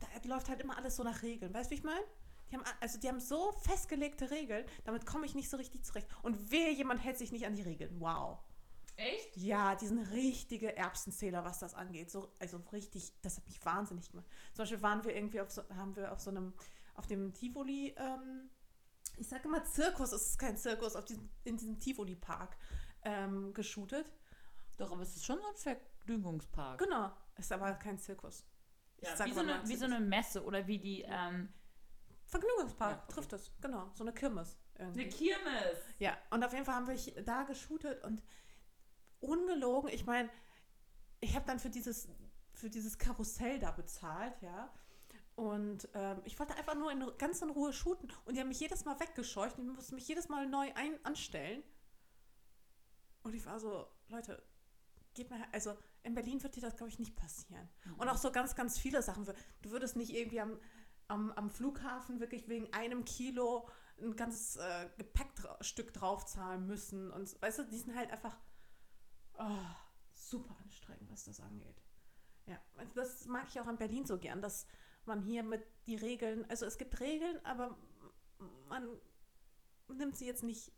da läuft halt immer alles so nach Regeln. Weißt du, wie ich meine? Die haben, also die haben so festgelegte Regeln, damit komme ich nicht so richtig zurecht. Und wehe, jemand hält sich nicht an die Regeln. Wow. Echt? Ja, die sind richtige Erbsenzähler, was das angeht. So, also richtig, das hat mich wahnsinnig gemacht. Zum Beispiel waren wir irgendwie auf so, haben wir auf so einem, auf dem Tivoli, ähm, ich sage immer Zirkus, es ist kein Zirkus, auf diesem, in diesem Tivoli-Park ähm, geshootet. Doch, aber es ist schon so ein Vergnügungspark. Genau, ist aber kein Zirkus. Ja, wie, so eine, wie so eine Messe oder wie die. Ähm, Vergnügungspark Ja, okay. trifft es, genau, so eine Kirmes. Irgendwie. Kirmes. Ja, und auf jeden Fall haben wir da geshootet und ungelogen, ich meine, ich habe dann für dieses, für dieses Karussell da bezahlt, ja. Und ähm, ich wollte einfach nur in, ganz in Ruhe shooten und die haben mich jedes Mal weggescheucht und ich musste mich jedes Mal neu ein, anstellen. Und ich war so, Leute, geht her- also in Berlin wird dir das, glaube ich, nicht passieren. Und auch so ganz, ganz viele Sachen. Du würdest nicht irgendwie am, am, am Flughafen wirklich wegen einem Kilo ein ganzes äh, Gepäckstück draufzahlen müssen. Und weißt du, die sind halt einfach oh, super anstrengend, was das angeht. Ja, also das mag ich auch in Berlin so gern, dass man hier mit die Regeln, also es gibt Regeln, aber man nimmt sie jetzt nicht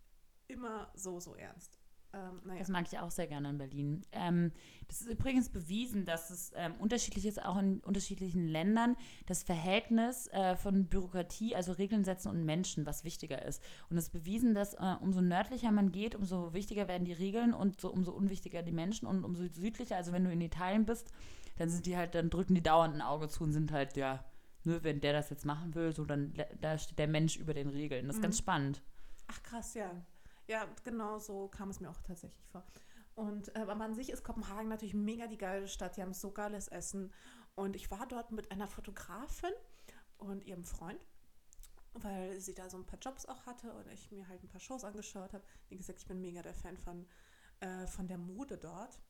immer so, so ernst. Ähm, naja. Das mag ich auch sehr gerne in Berlin. Ähm, das ist übrigens bewiesen, dass es ähm, unterschiedlich ist, auch in unterschiedlichen Ländern, das Verhältnis äh, von Bürokratie, also Regeln setzen und Menschen, was wichtiger ist. Und es ist bewiesen, dass äh, umso nördlicher man geht, umso wichtiger werden die Regeln und so, umso unwichtiger die Menschen und umso südlicher, also wenn du in Italien bist, dann sind die halt, dann drücken die dauernd ein Auge zu und sind halt, ja, nur wenn der das jetzt machen will, so dann da steht der Mensch über den Regeln. Das ist ganz spannend. Ach krass, ja. Ja, genau so kam es mir auch tatsächlich vor. Und äh, aber an sich ist Kopenhagen natürlich mega die geile Stadt. Die haben so geiles Essen. Und ich war dort mit einer Fotografin und ihrem Freund, weil sie da so ein paar Jobs auch hatte und ich mir halt ein paar Shows angeschaut habe. Wie gesagt, ich bin mega der Fan von, äh, von der Mode dort.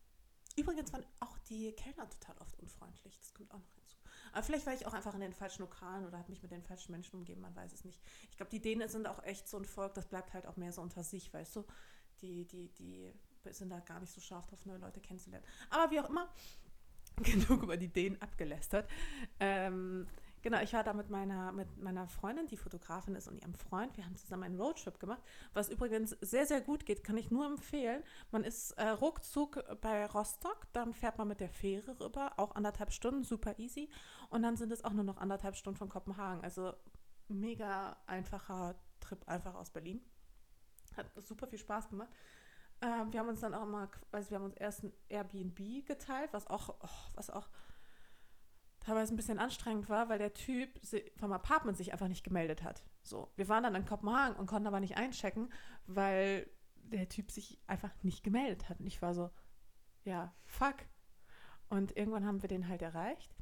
Übrigens waren auch die Kellner total oft unfreundlich. Das kommt auch noch. Aber vielleicht war ich auch einfach in den falschen Lokalen oder habe mich mit den falschen Menschen umgeben, man weiß es nicht. Ich glaube, die Dänen sind auch echt so ein Volk, das bleibt halt auch mehr so unter sich, weißt du? Die, die, die sind da gar nicht so scharf drauf, neue Leute kennenzulernen. Aber wie auch immer, genug über die Dänen abgelästert. Ähm, genau, ich war da mit meiner, mit meiner Freundin, die Fotografin ist, und ihrem Freund. Wir haben zusammen einen Roadtrip gemacht, was übrigens sehr, sehr gut geht, kann ich nur empfehlen. Man ist äh, ruckzuck bei Rostock, dann fährt man mit der Fähre rüber, auch anderthalb Stunden, super easy. Und dann sind es auch nur noch anderthalb Stunden von Kopenhagen. Also mega einfacher Trip einfach aus Berlin. Hat super viel Spaß gemacht. Ähm, wir haben uns dann auch mal, also wir haben uns erst ein Airbnb geteilt, was auch, oh, was auch teilweise ein bisschen anstrengend war, weil der Typ vom Apartment sich einfach nicht gemeldet hat. So, wir waren dann in Kopenhagen und konnten aber nicht einchecken, weil der Typ sich einfach nicht gemeldet hat. Und ich war so, ja, fuck. Und irgendwann haben wir den halt erreicht.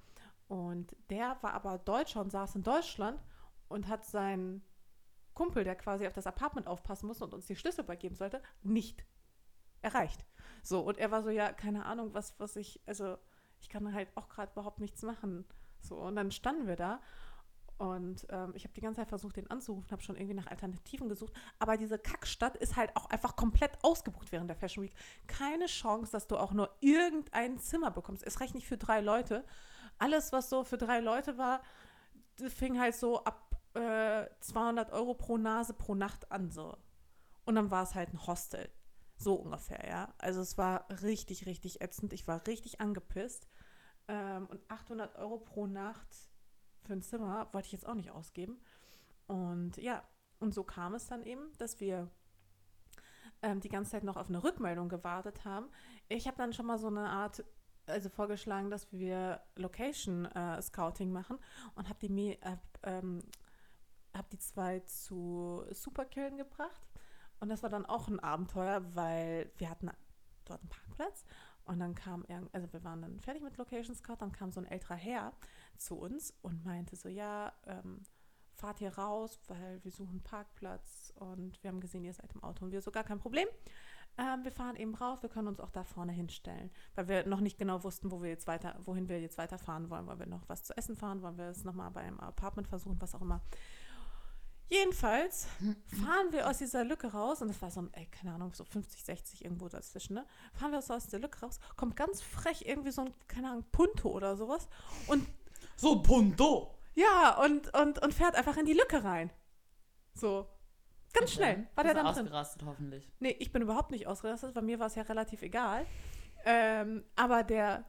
Und der war aber Deutscher und saß in Deutschland und hat seinen Kumpel, der quasi auf das Apartment aufpassen musste und uns die Schlüssel übergeben sollte, nicht erreicht. So, und er war so, ja, keine Ahnung, was, was ich, also ich kann halt auch gerade überhaupt nichts machen. So, und dann standen wir da und ähm, ich habe die ganze Zeit versucht, den anzurufen, habe schon irgendwie nach Alternativen gesucht. Aber diese Kackstadt ist halt auch einfach komplett ausgebucht während der Fashion Week. Keine Chance, dass du auch nur irgendein Zimmer bekommst. Es reicht nicht für drei Leute. Alles, was so für drei Leute war, fing halt so ab äh, 200 Euro pro Nase pro Nacht an. So. Und dann war es halt ein Hostel. So ungefähr, ja. Also es war richtig, richtig ätzend. Ich war richtig angepisst. Ähm, und 800 Euro pro Nacht für ein Zimmer wollte ich jetzt auch nicht ausgeben. Und ja, und so kam es dann eben, dass wir ähm, die ganze Zeit noch auf eine Rückmeldung gewartet haben. Ich habe dann schon mal so eine Art, also vorgeschlagen, dass wir Location äh, Scouting machen und habe die, äh, ähm, hab die zwei zu Superkillen gebracht. Und das war dann auch ein Abenteuer, weil wir hatten dort einen Parkplatz und dann kam, also wir waren dann fertig mit Location Scout, dann kam so ein älterer Herr zu uns und meinte so, ja, ähm, fahrt hier raus, weil wir suchen einen Parkplatz und wir haben gesehen, ihr seid im Auto und wir so, gar kein Problem. Ähm, wir fahren eben raus, wir können uns auch da vorne hinstellen, weil wir noch nicht genau wussten, wo wir jetzt weiter, wohin wir jetzt weiterfahren wollen, wollen wir noch was zu essen fahren, wollen wir es nochmal beim Apartment versuchen, was auch immer. Jedenfalls fahren wir aus dieser Lücke raus, und das war so ein, ey, keine Ahnung, so 50, 60 irgendwo dazwischen, ne? Fahren wir aus dieser Lücke raus, kommt ganz frech irgendwie so ein, keine Ahnung, Punto oder sowas. Und. So ein Punto! Ja, und, und, und fährt einfach in die Lücke rein. So. Ganz okay. schnell. War der dann ausgerastet, drin. hoffentlich. Nee, ich bin überhaupt nicht ausgerastet, bei mir war es ja relativ egal. Ähm, aber der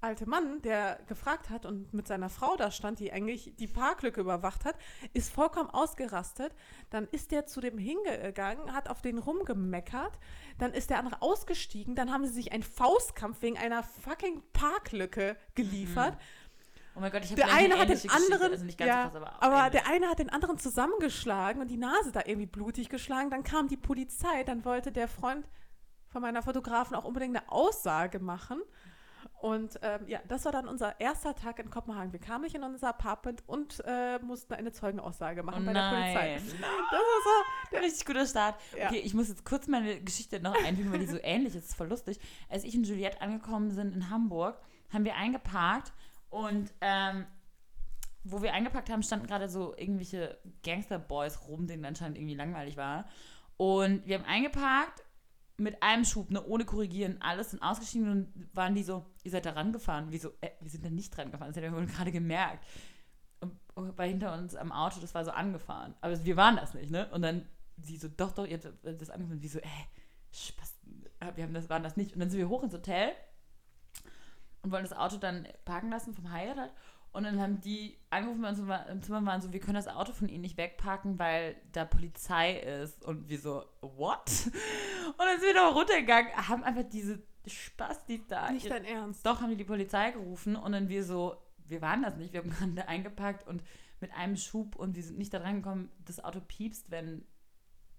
alte Mann, der gefragt hat und mit seiner Frau da stand, die eigentlich die Parklücke überwacht hat, ist vollkommen ausgerastet. Dann ist der zu dem hingegangen, hat auf den rumgemeckert. Dann ist der andere ausgestiegen. Dann haben sie sich einen Faustkampf wegen einer fucking Parklücke geliefert. Mhm. Oh mein Gott, ich habe der eine hat den anderen, also nicht ganz ja, krass, aber, aber der eine hat den anderen zusammengeschlagen und die Nase da irgendwie blutig geschlagen. Dann kam die Polizei, dann wollte der Freund von meiner Fotografen auch unbedingt eine Aussage machen. Und ähm, ja, das war dann unser erster Tag in Kopenhagen. Wir kamen nicht in unser Apartment und äh, mussten eine Zeugenaussage machen oh bei der Polizei. Das war so der richtig guter Start. Ja. Okay, ich muss jetzt kurz meine Geschichte noch einfügen, weil die so ähnlich ist. Das ist voll lustig. Als ich und Juliette angekommen sind in Hamburg, haben wir eingeparkt und ähm, wo wir eingepackt haben, standen gerade so irgendwelche Gangster-Boys rum, denen anscheinend irgendwie langweilig war. Und wir haben eingeparkt mit einem Schub, ne, ohne korrigieren, alles sind ausgestiegen und waren die so, ihr seid da rangefahren. Wieso, äh, wir sind da nicht dran gefahren, das hätten wir gerade gemerkt. Und, und bei hinter uns am Auto, das war so angefahren. Aber wir waren das nicht, ne? Und dann sie so, doch, doch, ihr habt das angefahren. Wie so, äh, Spaß, wir haben das, waren das nicht. Und dann sind wir hoch ins Hotel und wollen das Auto dann parken lassen vom halt. Und dann haben die angerufen bei uns im Zimmer waren so, wir können das Auto von ihnen nicht wegparken, weil da Polizei ist. Und wir so, what? Und dann sind wir noch runtergegangen, haben einfach diese Spaß, die da. Nicht dein Ernst. Doch, haben die die Polizei gerufen und dann wir so, wir waren das nicht, wir haben gerade eingepackt und mit einem Schub und wir sind nicht da reingekommen, das Auto piepst, wenn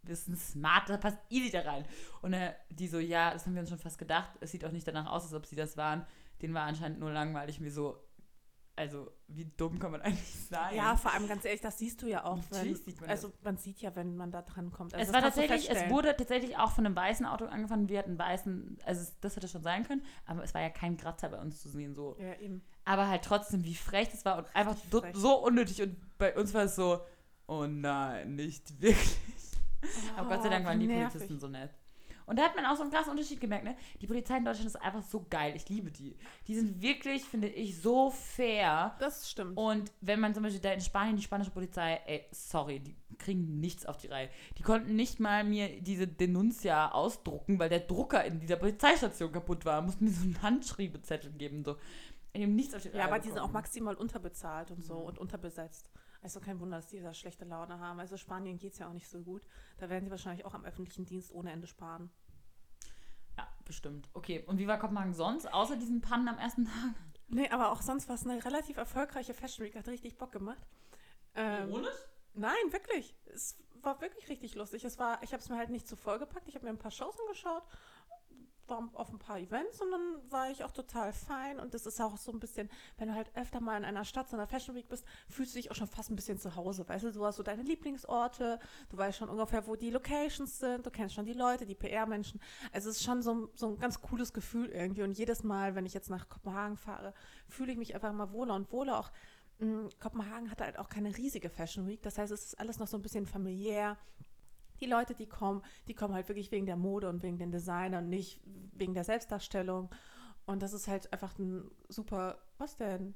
wir sind smart, da passt easy da rein. Und äh, die so, ja, das haben wir uns schon fast gedacht, es sieht auch nicht danach aus, als ob sie das waren. Den war anscheinend nur langweilig. Und wir so, also wie dumm kann man eigentlich sein? Ja, vor allem ganz ehrlich, das siehst du ja auch. Wenn, sieht man also das. man sieht ja, wenn man da dran kommt. Also es war tatsächlich, es wurde tatsächlich auch von einem weißen Auto angefangen. Wir hatten weißen, also das hätte schon sein können, aber es war ja kein Kratzer bei uns zu sehen so. Ja, eben. Aber halt trotzdem, wie frech das war und einfach so, so, unnötig und bei uns war es so, oh nein, nicht wirklich. Oh, aber Gott sei Dank waren die nervig. Polizisten so nett. Und da hat man auch so einen krassen Unterschied gemerkt, ne? Die Polizei in Deutschland ist einfach so geil. Ich liebe die. Die sind wirklich, finde ich, so fair. Das stimmt. Und wenn man zum Beispiel da in Spanien, die spanische Polizei, ey, sorry, die kriegen nichts auf die Reihe. Die konnten nicht mal mir diese Denuncia ausdrucken, weil der Drucker in dieser Polizeistation kaputt war. Mussten mir so einen Handschriebezettel geben. So. Die haben nichts auf die Reihe. ja, aber die sind auch maximal unterbezahlt und so Mhm. und unterbesetzt. Also kein Wunder, dass die da schlechte Laune haben. Also Spanien geht es ja auch nicht so gut. Da werden sie wahrscheinlich auch am öffentlichen Dienst ohne Ende sparen. Ja, bestimmt. Okay, und wie war Kopenhagen sonst, außer diesen Pannen am ersten Tag? Nee, aber auch sonst war es eine relativ erfolgreiche Fashion Week. Hat richtig Bock gemacht. Ähm, Nein, wirklich. Es war wirklich richtig lustig. Es war, ich habe es mir halt nicht zu voll gepackt. Ich habe mir ein paar Shows angeschaut, war auf ein paar Events und dann war ich auch total fein. Und das ist auch so ein bisschen, wenn du halt öfter mal in einer Stadt, so einer Fashion Week bist, fühlst du dich auch schon fast ein bisschen zu Hause. Weißt du, du hast so deine Lieblingsorte, du weißt schon ungefähr, wo die Locations sind, du kennst schon die Leute, die PR-Menschen. Also es ist schon so, ein- so ein ganz cooles Gefühl irgendwie. Und jedes Mal, wenn ich jetzt nach Kopenhagen fahre, fühle ich mich einfach mal wohler und wohler auch. mh, Kopenhagen hatte halt auch keine riesige Fashion Week. Das heißt, es ist alles noch so ein bisschen familiär. Die Leute, die kommen, die kommen halt wirklich wegen der Mode und wegen den Designern, nicht wegen der Selbstdarstellung. Und das ist halt einfach ein super. Was denn?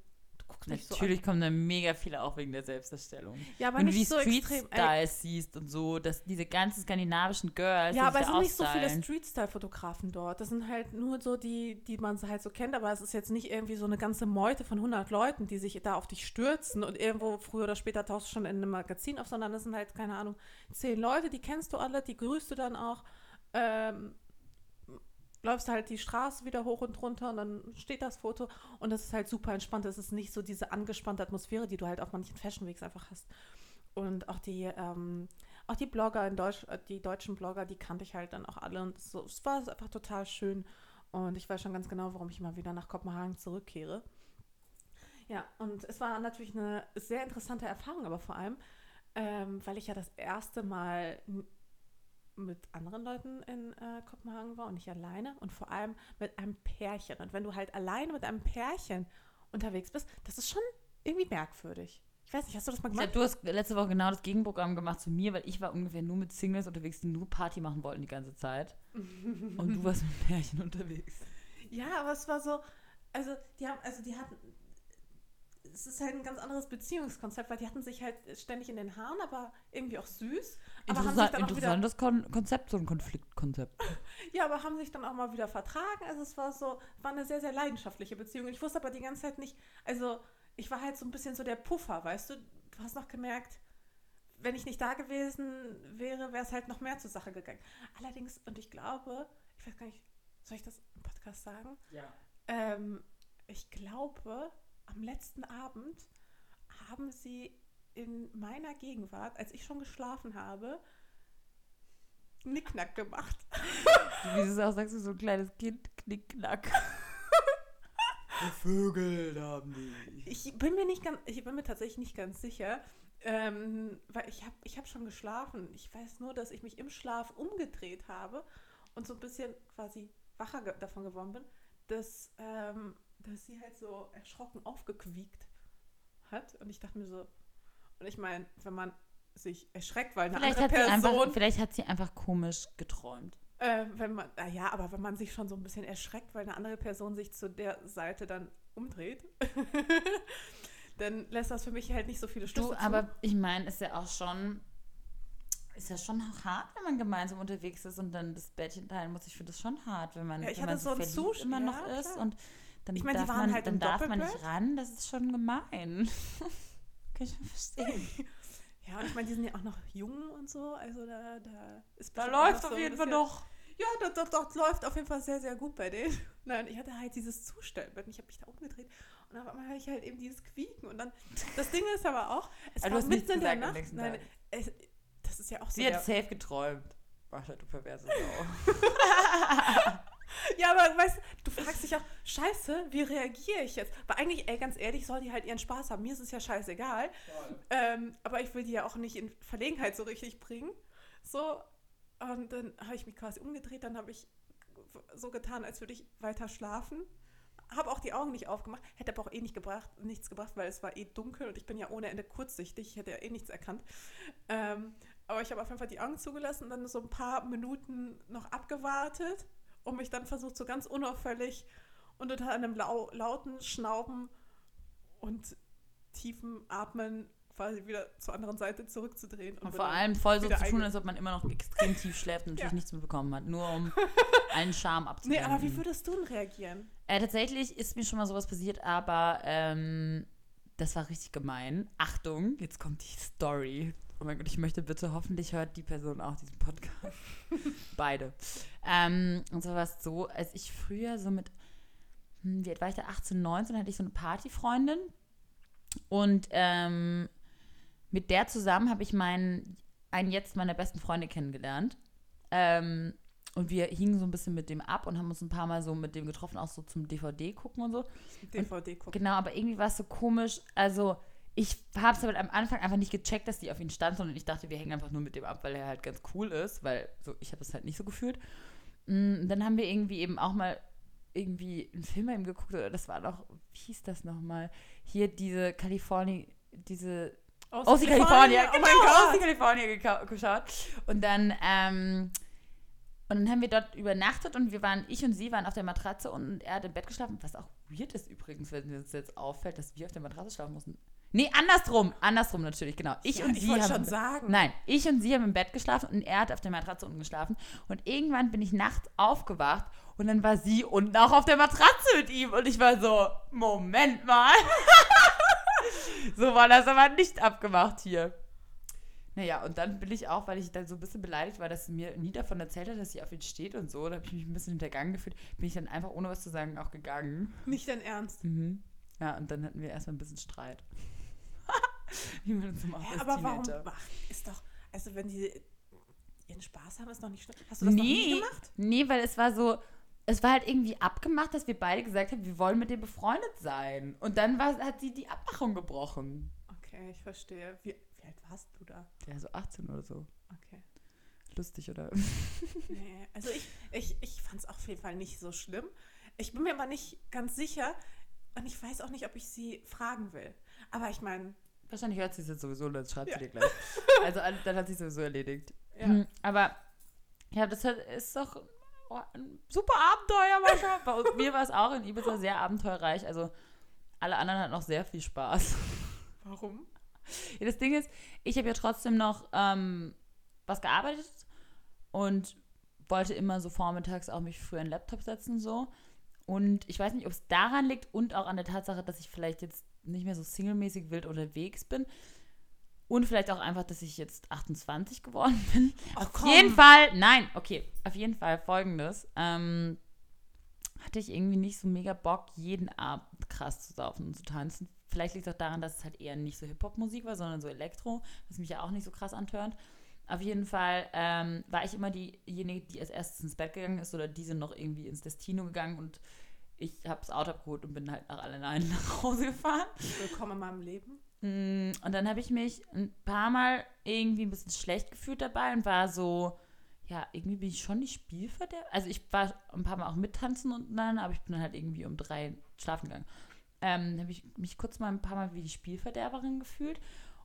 Du guckst mich so. Natürlich kommen da mega viele auch wegen der Selbstdarstellung. Ja, aber Wenn du nicht die so extrem. Ey, Street-Styles siehst und so, dass diese ganzen skandinavischen Girls, ja, aber es sind nicht so viele ausstylen. Street-Style-Fotografen dort. Das sind halt nur so die, die man halt so kennt, aber es ist jetzt nicht irgendwie so eine ganze Meute von 100 Leuten, die sich da auf dich stürzen und irgendwo früher oder später tauchst du schon in einem Magazin auf, sondern das sind halt, keine Ahnung, zehn Leute, die kennst du alle, die grüßt du dann auch. Ähm, läufst halt die Straße wieder hoch und runter und dann steht das Foto und das ist halt super entspannt. Es ist nicht so diese angespannte Atmosphäre, die du halt auf manchen Fashion Weeks einfach hast. Und auch die, ähm, auch die Blogger in Deutsch, äh, die deutschen Blogger, die kannte ich halt dann auch alle und so, es war einfach total schön. Und ich weiß schon ganz genau, warum ich mal wieder nach Kopenhagen zurückkehre. Ja, und es war natürlich eine sehr interessante Erfahrung, aber vor allem, ähm, weil ich ja das erste Mal mit anderen Leuten in äh, Kopenhagen war und nicht alleine und vor allem mit einem Pärchen. Und wenn du halt alleine mit einem Pärchen unterwegs bist, das ist schon irgendwie merkwürdig. Ich weiß nicht, hast du das mal gemacht? du hast letzte Woche genau das Gegenprogramm gemacht zu mir, weil ich war ungefähr nur mit Singles unterwegs, die nur Party machen wollten die ganze Zeit. Und du warst mit Pärchen unterwegs. Ja, aber es war so, also die haben, also die hatten, es ist halt ein ganz anderes Beziehungskonzept, weil die hatten sich halt ständig in den Haaren, aber irgendwie auch süß. Aber haben sich Interessant, dann auch wieder, interessantes Kon Konzept, so ein Konfliktkonzept. ja, aber haben sich dann auch mal wieder vertragen. Also es war so, war eine sehr, sehr leidenschaftliche Beziehung. Ich wusste aber die ganze Zeit nicht, also ich war halt so ein bisschen so der Puffer, weißt du? Du hast noch gemerkt, wenn ich nicht da gewesen wäre, wäre es halt noch mehr zur Sache gegangen. Allerdings, und ich glaube, ich weiß gar nicht, soll ich das im Podcast sagen? Ja. Ähm, ich glaube, am letzten Abend haben sie in meiner Gegenwart, als ich schon geschlafen habe, Nicknack gemacht. Wie du es auch sagst, du so ein kleines Kind, knickknack. Vögel haben die. Ich bin mir nicht ganz, ich bin mir tatsächlich nicht ganz sicher, ähm, weil ich habe ich hab schon geschlafen. Ich weiß nur, dass ich mich im Schlaf umgedreht habe und so ein bisschen quasi wacher ge davon geworden bin, dass, ähm, dass sie halt so erschrocken aufgequiekt hat. Und ich dachte mir so, und ich meine, wenn man sich erschreckt, weil eine Vielleicht andere Person, einfach, vielleicht hat sie einfach komisch geträumt. äh, wenn man, na ja, aber wenn man sich schon so ein bisschen erschreckt, weil eine andere Person sich zu der Seite dann umdreht, dann lässt das für mich halt nicht so viele Schlüsse Du, zu. aber ich meine, ist ja auch schon, ist ja schon hart, wenn man gemeinsam unterwegs ist und dann das Bettchen teilen muss. Ich finde das schon hart, wenn man, Ja, ich wenn hatte man so einen verliebt Zustand- immer noch ja, ist klar. und dann Ich meine, die darf waren man, halt dann im darf man nicht ran. Das ist schon gemein. Kann ich schon verstehen. ja, und ich meine, die sind ja auch noch jung und so, also da, da ist Da läuft auf so jeden Fall noch. Ja, das, das, das läuft auf jeden Fall sehr, sehr gut bei denen. Nein, ich hatte halt dieses Zustellbett und ich habe mich da umgedreht und auf einmal habe ich halt eben dieses Quieken und dann, das Ding ist aber auch, es Also war mitten in der Nacht. Nein, es, das ist ja auch so. Sie hat safe geträumt. Warte, du perverse Sau. Ja, aber weißt du, du fragst dich auch, scheiße, wie reagiere ich jetzt? Weil eigentlich, ey, ganz ehrlich, soll die halt ihren Spaß haben. Mir ist es ja scheißegal. Ähm, aber ich will die ja auch nicht in Verlegenheit so richtig bringen. So, und dann habe ich mich quasi umgedreht, dann habe ich so getan, als würde ich weiter schlafen. Habe auch die Augen nicht aufgemacht, hätte aber auch eh nicht gebracht, nichts gebracht, weil es war eh dunkel und ich bin ja ohne Ende kurzsichtig, ich hätte ja eh nichts erkannt. Ähm, Aber ich habe auf jeden Fall die Augen zugelassen und dann so ein paar Minuten noch abgewartet und mich dann versucht, so ganz unauffällig und unter einem lau lauten Schnauben und tiefen Atmen quasi wieder zur anderen Seite zurückzudrehen. Und bin vor allem voll so zu tun, als ob man immer noch extrem tief schläft und natürlich Ja. nichts mitbekommen hat. Nur um allen Charme Nee, abzuwenden. aber wie würdest du denn reagieren? Äh, tatsächlich ist mir schon mal sowas passiert, aber ähm, das war richtig gemein. Achtung, jetzt kommt die Story. Oh mein Gott, ich möchte bitte, hoffentlich hört die Person auch diesen Podcast. Beide. Ähm, und so war es so, als ich früher so mit, hm, wie alt war ich da, 18, 19, hatte ich so eine Partyfreundin. Und ähm, mit der zusammen habe ich meinen, einen jetzt meiner besten Freunde kennengelernt. Ähm, und wir hingen so ein bisschen mit dem ab und haben uns ein paar Mal so mit dem getroffen, auch so zum DVD gucken und so. DVD gucken. Genau, aber irgendwie war es so komisch. Also, ich habe es aber am Anfang einfach nicht gecheckt, dass die auf ihn stand, sondern ich dachte, wir hängen einfach nur mit dem ab, weil er halt ganz cool ist, weil so ich habe es halt nicht so gefühlt. Mm, Dann haben wir irgendwie eben auch mal irgendwie einen Film bei ihm geguckt, oder das war doch, wie hieß das nochmal? Hier diese Kalifornien, diese aus die California, Oh genau, mein aus geka- geschaut. Und dann, ähm, und dann haben wir dort übernachtet und wir waren, ich und sie waren auf der Matratze und er hat im Bett geschlafen, was auch weird ist übrigens, wenn das jetzt auffällt, dass wir auf der Matratze schlafen mussten. Nee, andersrum, andersrum natürlich, genau. Ich Ja, und ich sie wollte haben schon sagen. Nein, ich und sie haben im Bett geschlafen und er hat auf der Matratze unten geschlafen. Und irgendwann bin ich nachts aufgewacht und dann war sie unten auch auf der Matratze mit ihm. Und ich war so, Moment mal. so war das aber nicht abgemacht hier. Naja, und dann bin ich auch, weil ich dann so ein bisschen beleidigt war, dass sie mir nie davon erzählt hat, dass sie auf ihn steht und so. Da habe ich mich ein bisschen hintergangen gefühlt. Bin ich dann einfach, ohne was zu sagen, auch gegangen. Nicht dein Ernst. Mhm. Ja, und dann hatten wir erstmal ein bisschen Streit. Wie man so macht als aber warum? Teenager. Ach, Ist doch, also wenn die ihren Spaß haben, ist doch nicht schlimm. Hast du das noch nie gemacht? Nee, weil es war so, es war halt irgendwie abgemacht, dass wir beide gesagt haben, wir wollen mit dem befreundet sein. Und dann war, hat sie die Abmachung gebrochen. Okay, ich verstehe. Wie, wie alt warst du da? Ja, so 18 oder so. Okay. Lustig, oder? Nee, also ich, ich, ich fand es auf jeden Fall nicht so schlimm. Ich bin mir aber nicht ganz sicher und ich weiß auch nicht, ob ich sie fragen will. Aber ich meine, Wahrscheinlich hört sie es jetzt sowieso und dann schreibt Ja. sie dir gleich. Also dann hat sie sowieso erledigt. ja. Hm, Aber ja, das ist doch oh, ein super Abenteuer schon. Bei uns, mir war es auch in Ibiza sehr abenteuerreich. Also alle anderen hatten noch sehr viel Spaß. warum? Ja, das Ding ist, ich habe ja trotzdem noch ähm, was gearbeitet und wollte immer so vormittags auch mich früher in den Laptop setzen so. Und ich weiß nicht, ob es daran liegt und auch an der Tatsache, dass ich vielleicht jetzt nicht mehr so singlemäßig wild unterwegs bin. Und vielleicht auch einfach, dass ich jetzt 28 geworden bin. Ach, auf jeden Fall, nein, okay, auf jeden Fall folgendes. Ähm, hatte ich irgendwie nicht so mega Bock, jeden Abend krass zu saufen und zu tanzen. Vielleicht liegt es auch daran, dass es halt eher nicht so Hip-Hop-Musik war, sondern so Elektro, was mich ja auch nicht so krass antörnt. Auf jeden Fall ähm, war ich immer diejenige, die als erstes ins Bett gegangen ist oder die sind noch irgendwie ins Destino gegangen und ich habe das Auto abgeholt und bin halt nach allein nach Hause gefahren. Willkommen in meinem Leben. Mm, Und dann habe ich mich ein paar Mal irgendwie ein bisschen schlecht gefühlt dabei und war so, ja, irgendwie bin ich schon die Spielverderber. Also ich war ein paar Mal auch mittanzen und dann, aber ich bin dann halt irgendwie um drei schlafen gegangen. Ähm, habe ich mich kurz mal ein paar Mal wie die Spielverderberin gefühlt,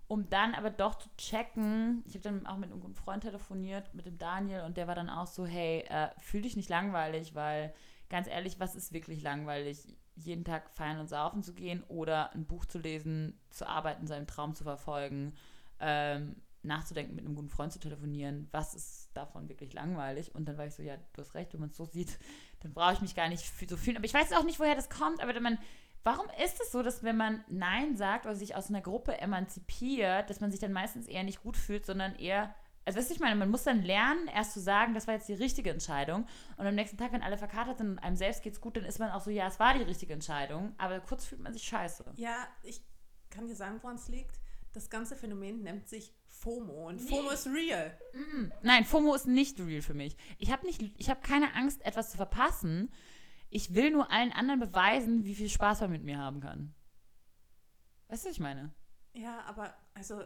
um dann aber doch zu checken. Ich habe dann auch mit einem Freund telefoniert, mit dem Daniel, und der war dann auch so, hey, äh, fühl dich nicht langweilig, weil ganz ehrlich, was ist wirklich langweilig? Jeden Tag feiern und saufen zu gehen oder ein Buch zu lesen, zu arbeiten, seinen Traum zu verfolgen, ähm, nachzudenken, mit einem guten Freund zu telefonieren. Was ist davon wirklich langweilig? Und dann war ich so, ja, du hast recht, wenn man es so sieht, dann brauche ich mich gar nicht so fühlen. Aber ich weiß auch nicht, woher das kommt, aber wenn man. Warum ist es so, dass wenn man Nein sagt oder sich aus einer Gruppe emanzipiert, dass man sich dann meistens eher nicht gut fühlt, sondern eher also weißt du, ich meine, man muss dann lernen, erst zu sagen, das war jetzt die richtige Entscheidung. Und am nächsten Tag, wenn alle verkatert sind und einem selbst geht's gut, dann ist man auch so, ja, es war die richtige Entscheidung. Aber kurz fühlt man sich scheiße. Ja, ich kann dir sagen, woran es liegt. Das ganze Phänomen nennt sich FOMO und FOMO ist real. Nein, FOMO ist nicht real für mich. Ich habe nicht, ich habe keine Angst, etwas zu verpassen. Ich will nur allen anderen beweisen, wie viel Spaß man mit mir haben kann. Weißt du, was ich meine? Ja, aber also,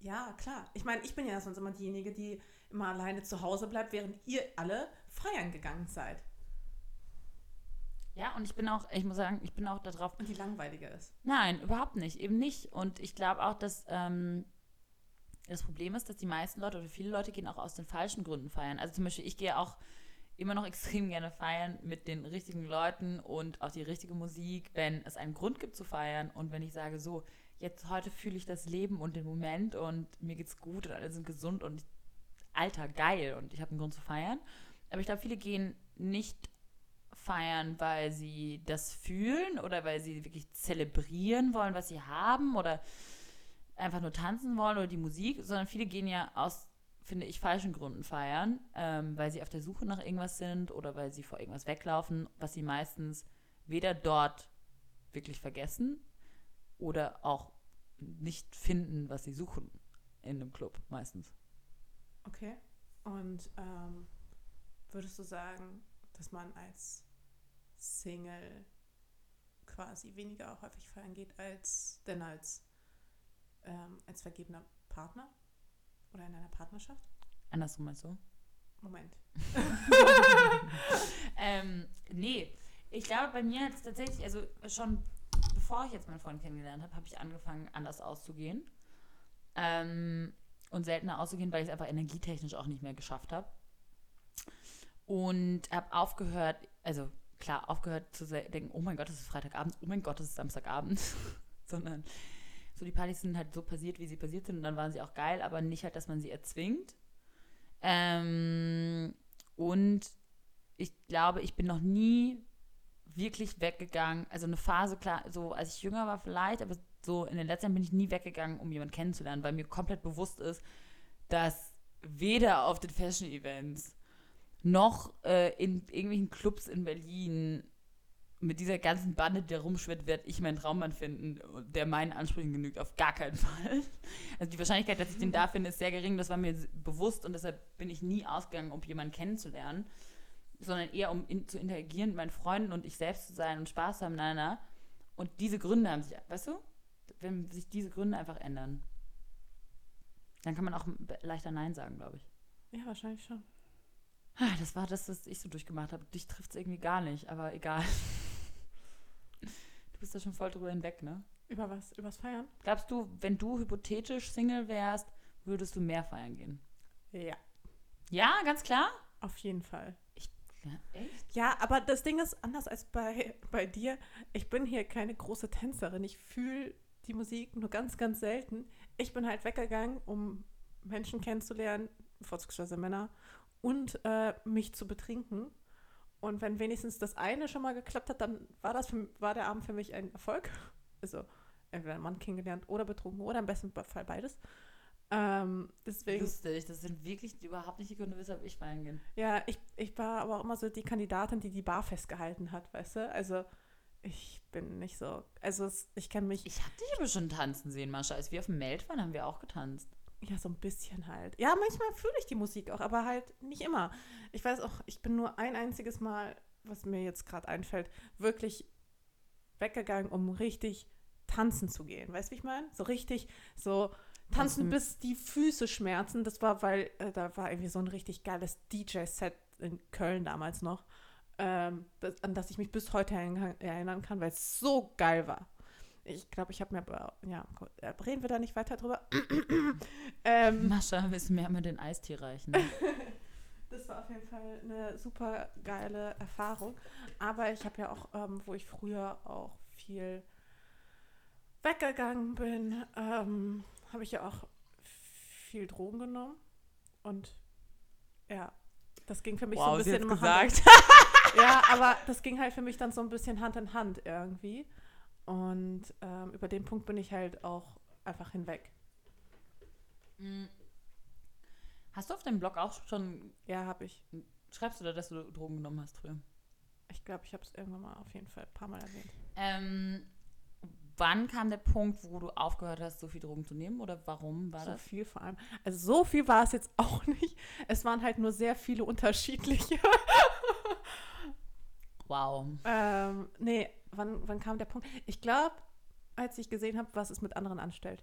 ja, klar. Ich meine, ich bin ja sonst immer diejenige, die immer alleine zu Hause bleibt, während ihr alle feiern gegangen seid. Ja, und ich bin auch, ich muss sagen, ich bin auch darauf Und die langweiliger ist. Nein, überhaupt nicht. Eben nicht. Und ich glaube auch, dass ähm, das Problem ist, dass die meisten Leute oder viele Leute gehen auch aus den falschen Gründen feiern. Also zum Beispiel, ich gehe auch immer noch extrem gerne feiern mit den richtigen Leuten und auch die richtige Musik, wenn es einen Grund gibt zu feiern und wenn ich sage, so, jetzt heute fühle ich das Leben und den Moment und mir geht's gut und alle sind gesund und alter, geil und ich habe einen Grund zu feiern. Aber ich glaube, viele gehen nicht feiern, weil sie das fühlen oder weil sie wirklich zelebrieren wollen, was sie haben oder einfach nur tanzen wollen oder die Musik, sondern viele gehen ja aus, finde ich, falschen Gründen feiern, ähm, weil sie auf der Suche nach irgendwas sind oder weil sie vor irgendwas weglaufen, was sie meistens weder dort wirklich vergessen oder auch nicht finden, was sie suchen in einem Club meistens. Okay. Und ähm, würdest du sagen, dass man als Single quasi weniger häufig feiern geht als denn als, ähm, als vergebener Partner oder in einer Partnerschaft? Andersrum meinst du? Moment. ähm, nee, ich glaube, bei mir hat es tatsächlich, also schon bevor ich jetzt meinen Freund kennengelernt habe, habe ich angefangen, anders auszugehen. Ähm, und seltener auszugehen, weil ich es einfach energietechnisch auch nicht mehr geschafft habe. Und habe aufgehört, also klar, aufgehört zu denken, oh mein Gott, es ist Freitagabend, oh mein Gott, es ist Samstagabend. Sondern so die Partys sind halt so passiert, wie sie passiert sind und dann waren sie auch geil, aber nicht halt, dass man sie erzwingt. Ähm, und ich glaube, ich bin noch nie wirklich weggegangen. Also eine Phase, klar, so als ich jünger war vielleicht, aber so in den letzten Jahren bin ich nie weggegangen, um jemanden kennenzulernen, weil mir komplett bewusst ist, dass weder auf den Fashion-Events noch äh, in irgendwelchen Clubs in Berlin mit dieser ganzen Bande, die da rumschwirrt, werde ich meinen Traummann finden, der meinen Ansprüchen genügt. Auf gar keinen Fall. Also die Wahrscheinlichkeit, dass ich den da finde, ist sehr gering. Das war mir bewusst und deshalb bin ich nie ausgegangen, um jemanden kennenzulernen, sondern eher um in, zu interagieren mit meinen Freunden und ich selbst zu sein und Spaß haben miteinander. Und diese Gründe haben sich, weißt du, wenn sich diese Gründe einfach ändern, dann kann man auch leichter Nein sagen, glaube ich. Ja, wahrscheinlich schon. Ah, das war das, was ich so durchgemacht habe. Dich trifft es irgendwie gar nicht, aber egal. Du bist da schon voll drüber hinweg, ne? Über was? Übers Feiern? Glaubst du, wenn du hypothetisch Single wärst, würdest du mehr feiern gehen? Ja. Ja, ganz klar? Auf jeden Fall. Echt? Ja, aber das Ding ist anders als bei, bei dir. Ich bin hier keine große Tänzerin. Ich fühle die Musik nur ganz, ganz selten. Ich bin halt weggegangen, um Menschen kennenzulernen, vorzugsweise Männer, und äh, mich zu betrinken. Und wenn wenigstens das eine schon mal geklappt hat, dann war, das für, war der Abend für mich ein Erfolg. Also entweder einen Mann kennengelernt oder betrunken oder im besten Fall beides. Ähm, deswegen, Lustig, das sind wirklich überhaupt nicht die Gründe, weshalb ich feiern gehe. Ja, ich, ich war aber auch immer so die Kandidatin, die die Bar festgehalten hat, weißt du? Also ich bin nicht so, also es, ich kenne mich... Ich hab dich aber schon tanzen sehen, Mascha. Als wir auf dem Meld waren, haben wir auch getanzt. Ja, so ein bisschen halt. Ja, manchmal fühle ich die Musik auch, aber halt nicht immer. Ich weiß auch, ich bin nur ein einziges Mal, was mir jetzt gerade einfällt, wirklich weggegangen, um richtig tanzen zu gehen. Weißt du, wie ich meine? So richtig, so tanzen Mhm. bis die Füße schmerzen. Das war, weil äh, da war irgendwie so ein richtig geiles DJ-Set in Köln damals noch, ähm, das, an das ich mich bis heute erinnern kann, weil es so geil war. Ich glaube, ich habe mir aber, ja, gut, äh, reden wir da nicht weiter drüber. ähm, Mascha, willst du mir einmal den Eistee reichen? Das war auf jeden Fall eine super geile Erfahrung. Aber ich habe ja auch, ähm, wo ich früher auch viel weggegangen bin, ähm, habe ich ja auch viel Drogen genommen. Und ja, das ging für mich so ein bisschen immer Hand in- Ja, aber das ging halt für mich dann so ein bisschen Hand in Hand irgendwie. Und ähm, über den Punkt bin ich halt auch einfach hinweg. Mm. Hast du auf deinem Blog auch schon, Ja, habe ich. schreibst du da, dass du Drogen genommen hast früher? Ich glaube, ich habe es irgendwann mal auf jeden Fall ein paar Mal erwähnt. Ähm, wann kam der Punkt, wo du aufgehört hast, so viel Drogen zu nehmen? Oder warum war so das? viel vor allem. Also so viel war es jetzt auch nicht. Es waren halt nur sehr viele unterschiedliche. Wow. ähm, nee, wann, wann kam der Punkt? Ich glaube, als ich gesehen habe, was es mit anderen anstellt.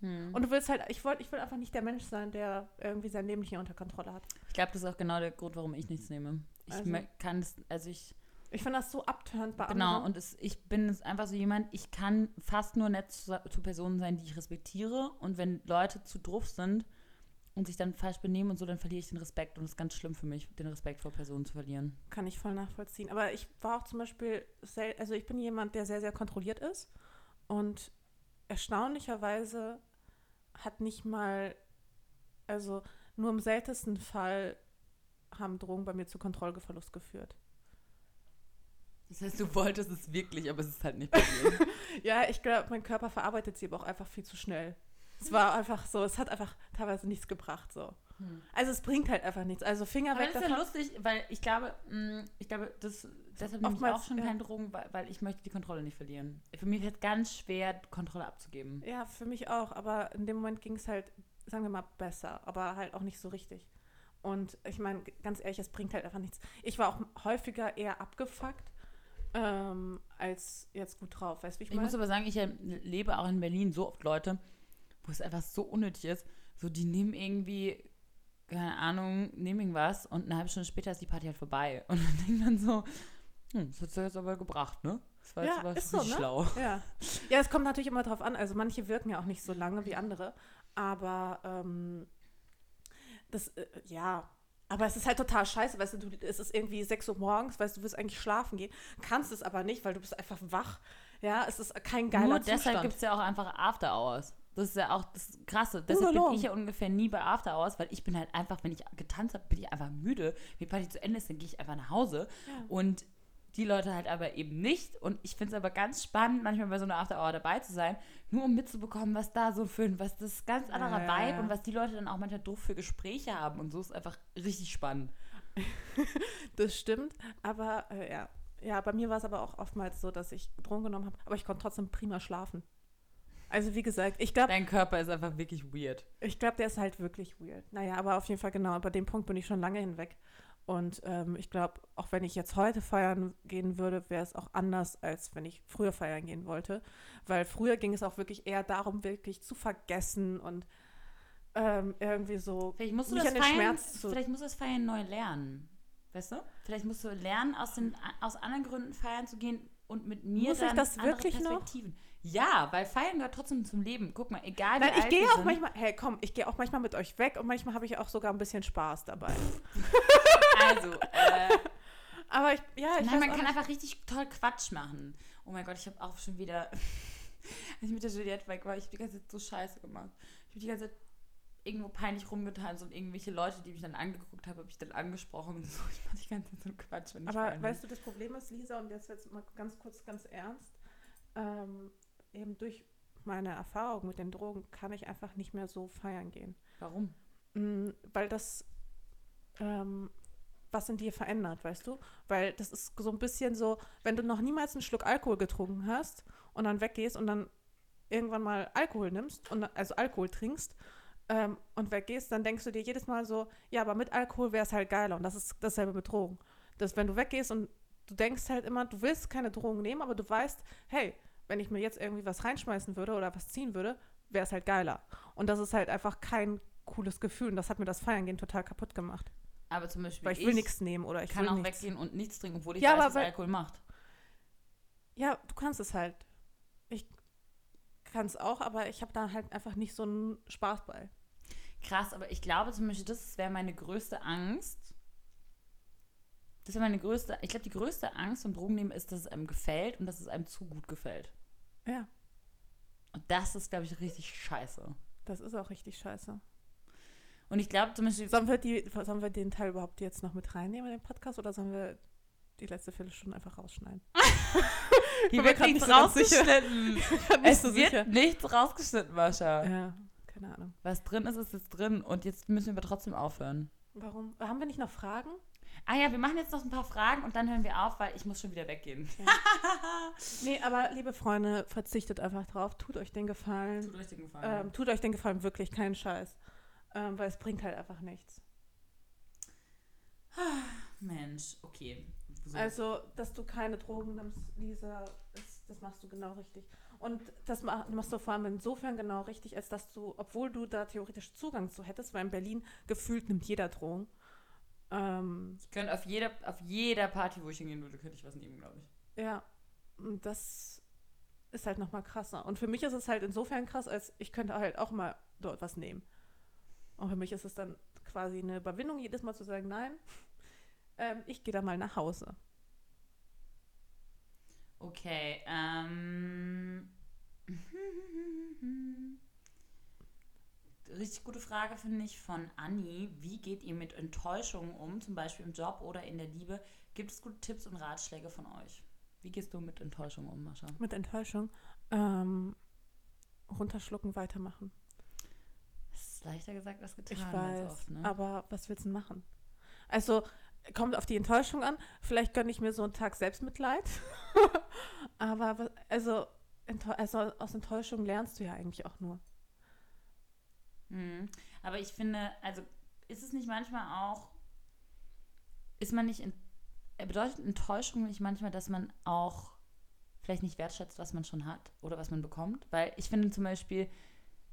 Hm. Und du willst halt, ich wollte, ich will einfach nicht der Mensch sein, der irgendwie sein Leben nicht unter Kontrolle hat. Ich glaube, das ist auch genau der Grund, warum ich nichts nehme. Ich Also- kann es, also ich Ich finde das so abtörend bei Genau, anderen. und es, ich bin es einfach so jemand, ich kann fast nur nett zu, zu Personen sein, die ich respektiere. Und wenn Leute zu drauf sind und sich dann falsch benehmen und so, dann verliere ich den Respekt. Und es ist ganz schlimm für mich, den Respekt vor Personen zu verlieren. Kann ich voll nachvollziehen. Aber ich war auch zum Beispiel, sel also ich bin jemand, der sehr, sehr kontrolliert ist. Und erstaunlicherweise hat nicht mal, also nur im seltensten Fall haben Drogen bei mir zu Kontrollverlust geführt. Das heißt, du wolltest es wirklich, aber es ist halt nicht passiert. Ja, ich glaube, mein Körper verarbeitet sie aber auch einfach viel zu schnell. Es war einfach so, es hat einfach teilweise nichts gebracht so. Also es bringt halt einfach nichts. Also Finger aber weg das ist ja lustig, weil ich glaube, mh, ich glaube, das, deshalb nehme ich auch schon ja. keine Drogen, weil, weil ich möchte die Kontrolle nicht verlieren. Für mich ist es ganz schwer, Kontrolle abzugeben. Ja, für mich auch. Aber in dem Moment ging es halt, sagen wir mal, besser. Aber halt auch nicht so richtig. Und ich meine, ganz ehrlich, es bringt halt einfach nichts. Ich war auch häufiger eher abgefuckt ähm, als jetzt gut drauf. Weißt du, wie ich Ich muss aber sagen, ich lebe auch in Berlin so oft Leute, wo es einfach so unnötig ist. So, die nehmen irgendwie, keine Ahnung, nehmen irgendwas und eine halbe Stunde später ist die Party halt vorbei. Und dann denkt man so, hm, das hat ja jetzt aber gebracht, ne? Das war jetzt Ja, aber ist so, ne? schlau. Ja. ja, es kommt natürlich immer drauf an. Also manche wirken ja auch nicht so lange wie andere. Aber ähm, das, äh, ja. Aber es ist halt total scheiße, weißt du, du, es ist irgendwie 6 Uhr morgens, weißt du, du willst eigentlich schlafen gehen, kannst es aber nicht, weil du bist einfach wach. Ja, es ist kein geiler Nur Zustand. deshalb gibt es ja auch einfach After Hours. Das ist ja auch das Krasse. Deshalb bin Ungelogen. ich ja ungefähr nie bei After Hours, weil ich bin halt einfach, wenn ich getanzt habe, bin ich einfach müde. Wenn die Party zu Ende ist, dann gehe ich einfach nach Hause. Ja. Und die Leute halt aber eben nicht. Und ich finde es aber ganz spannend, manchmal bei so einer After Hour dabei zu sein, nur um mitzubekommen, was da so für ein, was das ganz anderer Ja, Vibe und was die Leute dann auch manchmal doof für Gespräche haben. Und so ist einfach richtig spannend. Das stimmt, aber äh, ja. Ja, bei mir war es aber auch oftmals so, dass ich Drogen genommen habe, aber ich konnte trotzdem prima schlafen. Also wie gesagt, ich glaube, Dein Körper ist einfach wirklich weird. ich glaube, der ist halt wirklich weird. Naja, aber auf jeden Fall genau, über den Punkt bin ich schon lange hinweg. Und ähm, ich glaube, auch wenn ich jetzt heute feiern gehen würde, wäre es auch anders, als wenn ich früher feiern gehen wollte. Weil früher ging es auch wirklich eher darum, wirklich zu vergessen und ähm, irgendwie so Vielleicht musst du das Feiern, Schmerz zu. vielleicht musst du das Feiern neu lernen. Weißt du? Vielleicht musst du lernen, aus, den, aus anderen Gründen feiern zu gehen und mit mir Muss ich dann das andere wirklich noch? Perspektiven. Ja, weil Feiern gehört trotzdem zum Leben. Guck mal, egal wie Nein, ich gehe auch sind. manchmal, hey komm, ich gehe auch manchmal mit euch weg und manchmal habe ich auch sogar ein bisschen Spaß dabei. Also, äh, Aber ich, ja, ich nein, weiß man auch kann nicht. einfach richtig toll Quatsch machen. Oh mein Gott, ich habe auch schon wieder, als ich mit der Juliette weg war, ich habe die ganze Zeit so scheiße gemacht. Ich habe die ganze Zeit irgendwo peinlich rumgetanzt und irgendwelche Leute, die mich dann angeguckt haben, habe ich dann angesprochen und so. Ich mache die ganze Zeit so Quatsch, wenn ich Aber feiern weißt du, das Problem ist, Lisa, und jetzt jetzt mal ganz kurz, ganz ernst, ähm, eben durch meine Erfahrung mit den Drogen kann ich einfach nicht mehr so feiern gehen. Warum? Mm, weil das ähm, was in dir verändert, weißt du? Weil das ist so ein bisschen so, wenn du noch niemals einen Schluck Alkohol getrunken hast und dann weggehst und dann irgendwann mal Alkohol nimmst und also Alkohol trinkst ähm, und weggehst, dann denkst du dir jedes Mal so, ja, aber mit Alkohol wäre es halt geiler und das ist dasselbe mit Drogen. Dass wenn du weggehst und du denkst halt immer, du willst keine Drogen nehmen, aber du weißt, hey, wenn ich mir jetzt irgendwie was reinschmeißen würde oder was ziehen würde, wäre es halt geiler. Und das ist halt einfach kein cooles Gefühl und das hat mir das Feiern gehen total kaputt gemacht. Aber zum Beispiel, Weil ich will nichts nehmen oder ich kann auch nichts. weggehen und nichts trinken, obwohl ich Ja, weiß, was weil- Alkohol macht. Ja, du kannst es halt. Ich kann es auch, aber ich habe da halt einfach nicht so einen Spaß bei. Krass, aber ich glaube zum Beispiel, das wäre meine größte Angst. Das wäre meine größte, ich glaube, die größte Angst beim Drogennehmen ist, dass es einem gefällt und dass es einem zu gut gefällt. Ja, Und das ist, glaube ich, richtig scheiße. das ist auch richtig scheiße. Und ich glaube zum Beispiel, Sollen wir, die, sollen wir den Teil überhaupt jetzt noch mit reinnehmen in den Podcast oder sollen wir die letzte Viertelstunde einfach rausschneiden? hier mir wird nichts rausgeschnitten. Es so wird nichts rausgeschnitten, Mascha. Ja, keine Ahnung. Was drin ist, ist jetzt drin. Und jetzt müssen wir aber trotzdem aufhören. Warum? Haben wir nicht noch Fragen? Ah ja, wir machen jetzt noch ein paar Fragen und dann hören wir auf, weil ich muss schon wieder weggehen. Nee, aber liebe Freunde, verzichtet einfach drauf. Tut euch den Gefallen. Tut euch den Gefallen. Ähm, tut euch den Gefallen wirklich, keinen Scheiß. Ähm, weil es bringt halt einfach nichts. Mensch, okay. So. Also, dass du keine Drogen nimmst, Lisa, das, das machst du genau richtig. Und das ma- machst du vor allem insofern genau richtig, als dass du, obwohl du da theoretisch Zugang zu hättest, weil in Berlin gefühlt nimmt jeder Drogen, Ähm, Ich könnte auf jeder, auf jeder Party, wo ich hingehen würde, könnte ich was nehmen, glaube ich. ja, und das ist halt nochmal krasser. Und für mich ist es halt insofern krass, als ich könnte halt auch mal dort was nehmen. Und für mich ist es dann quasi eine Überwindung, jedes Mal zu sagen, nein, ähm, ich gehe da mal nach Hause. Okay, ähm. Richtig gute Frage finde ich von Anni. Wie geht ihr mit Enttäuschungen um, zum Beispiel im Job oder in der Liebe? Gibt es gute Tipps und Ratschläge von euch? Wie gehst du mit Enttäuschungen um, Mascha? Mit Enttäuschung. Ähm, runterschlucken, weitermachen. Ist leichter gesagt als getan. Ich weiß, Oft, ne? aber was willst du machen? Also, kommt auf die Enttäuschung an. Vielleicht gönne ich mir so einen Tag Selbstmitleid. aber, also, also, aus Enttäuschung lernst du ja eigentlich auch nur. Mhm. Aber ich finde, also ist es nicht manchmal auch, ist man nicht, in, äh, bedeutet Enttäuschung nicht manchmal, dass man auch vielleicht nicht wertschätzt, was man schon hat oder was man bekommt? Weil ich finde zum Beispiel,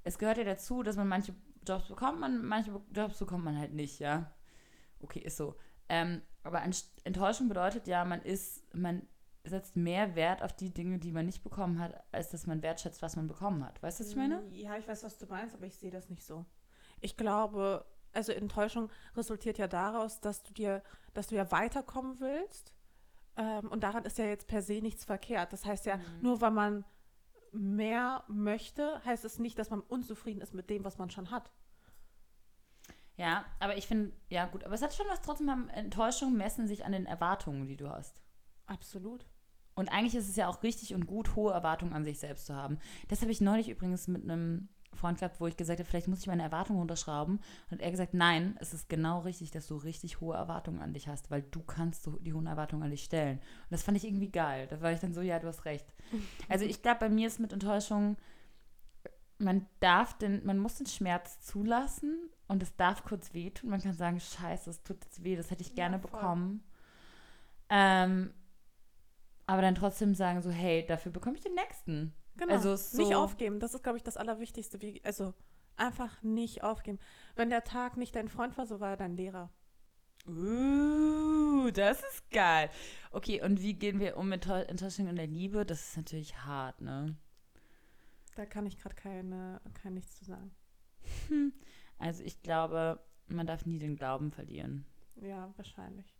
es gehört ja dazu, dass man manche Jobs bekommt, man, manche Jobs bekommt man halt nicht, ja. Okay, ist so. Ähm, aber Ent- Enttäuschung bedeutet ja, man ist, man setzt mehr Wert auf die Dinge, die man nicht bekommen hat, als dass man wertschätzt, was man bekommen hat. Weißt du, was ich meine? Ja, ich weiß, was du meinst, aber ich sehe das nicht so. Ich glaube, also Enttäuschung resultiert ja daraus, dass du dir, dass du ja weiterkommen willst. Ähm, und daran ist ja jetzt per se nichts verkehrt. Das heißt ja, Mhm. nur weil man mehr möchte, heißt es nicht, dass man unzufrieden ist mit dem, was man schon hat. Ja, aber ich finde, ja gut, aber es hat schon was trotzdem, haben Enttäuschungen messen sich an den Erwartungen, die du hast. Absolut. Und eigentlich ist es ja auch richtig und gut, hohe Erwartungen an sich selbst zu haben. Das habe ich neulich übrigens mit einem Freund gehabt, wo ich gesagt habe, vielleicht muss ich meine Erwartungen runterschrauben. Und er hat gesagt, nein, es ist genau richtig, dass du richtig hohe Erwartungen an dich hast, weil du kannst so die hohen Erwartungen an dich stellen. Und das fand ich irgendwie geil. Da war ich dann so, ja, du hast recht. Also ich glaube, bei mir ist mit Enttäuschung, man darf den, man muss den Schmerz zulassen und es darf kurz wehtun. Man kann sagen, scheiße, es tut jetzt weh, das hätte ich gerne voll. bekommen. Ähm, aber dann trotzdem sagen so, hey, dafür bekomme ich den nächsten. Genau. Also so- Nicht aufgeben. Das ist, glaube ich, das Allerwichtigste. Wie, also einfach nicht aufgeben. Wenn der Tag nicht dein Freund war, so war er dein Lehrer. Uh, das ist geil. Okay, und wie gehen wir um mit Enttäu- Enttäuschung in der Liebe? Das ist natürlich hart, ne? Da kann ich gerade keine, kein nichts zu sagen. Also ich glaube, man darf nie den Glauben verlieren. Ja, wahrscheinlich.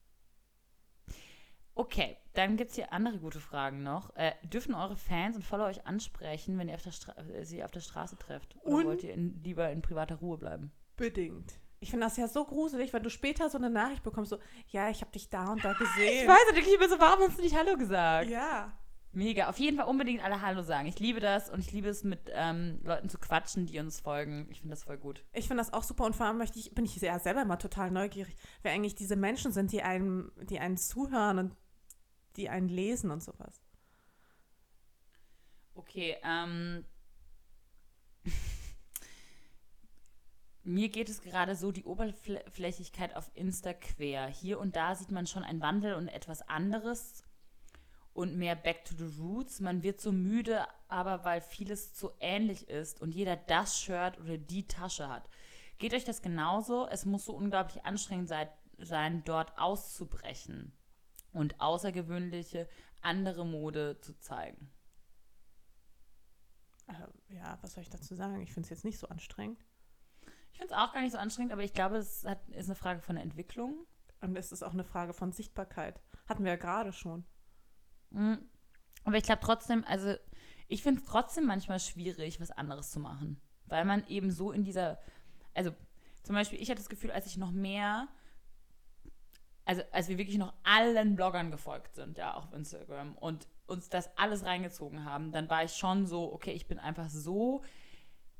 Okay, dann gibt es hier andere gute Fragen noch. Äh, dürfen eure Fans und Follower euch ansprechen, wenn ihr auf äh, sie auf der Straße trefft? Oder Und- wollt ihr in, lieber in privater Ruhe bleiben? Bedingt. Ich finde das ja so gruselig, wenn du später so eine Nachricht bekommst, so, ja, ich habe dich da und da gesehen. Ich weiß nicht, ich bin so, warum hast du nicht Hallo gesagt? Ja. Mega. Auf jeden Fall unbedingt alle Hallo sagen. Ich liebe das und ich liebe es, mit ähm, Leuten zu quatschen, die uns folgen. Ich finde das voll gut. Ich finde das auch super und vor allem möchte ich, bin ich ja selber immer total neugierig, wer eigentlich diese Menschen sind, die einem, die einen zuhören und die einen lesen und sowas. Okay, ähm. Mir geht es gerade so, die Oberflächlichkeit auf Insta quer. Hier und da sieht man schon einen Wandel und etwas anderes und mehr back to the roots. Man wird so müde, aber weil vieles so ähnlich ist und jeder das Shirt oder die Tasche hat. Geht euch das genauso? Es muss so unglaublich anstrengend sei, sein, dort auszubrechen und außergewöhnliche andere Mode zu zeigen. Äh, ja, was soll ich dazu sagen? Ich finde es jetzt nicht so anstrengend. Ich finde es auch gar nicht so anstrengend, aber ich glaube, es hat, ist eine Frage von der Entwicklung. Und es ist auch eine Frage von Sichtbarkeit. Hatten wir ja gerade schon. Mhm. Aber ich glaube trotzdem, also ich finde es trotzdem manchmal schwierig, was anderes zu machen. Weil man eben so in dieser, also zum Beispiel, ich hatte das Gefühl, als ich noch mehr, also als wir wirklich noch allen Bloggern gefolgt sind, ja, auf Instagram und uns das alles reingezogen haben, dann war ich schon so, okay, ich bin einfach so,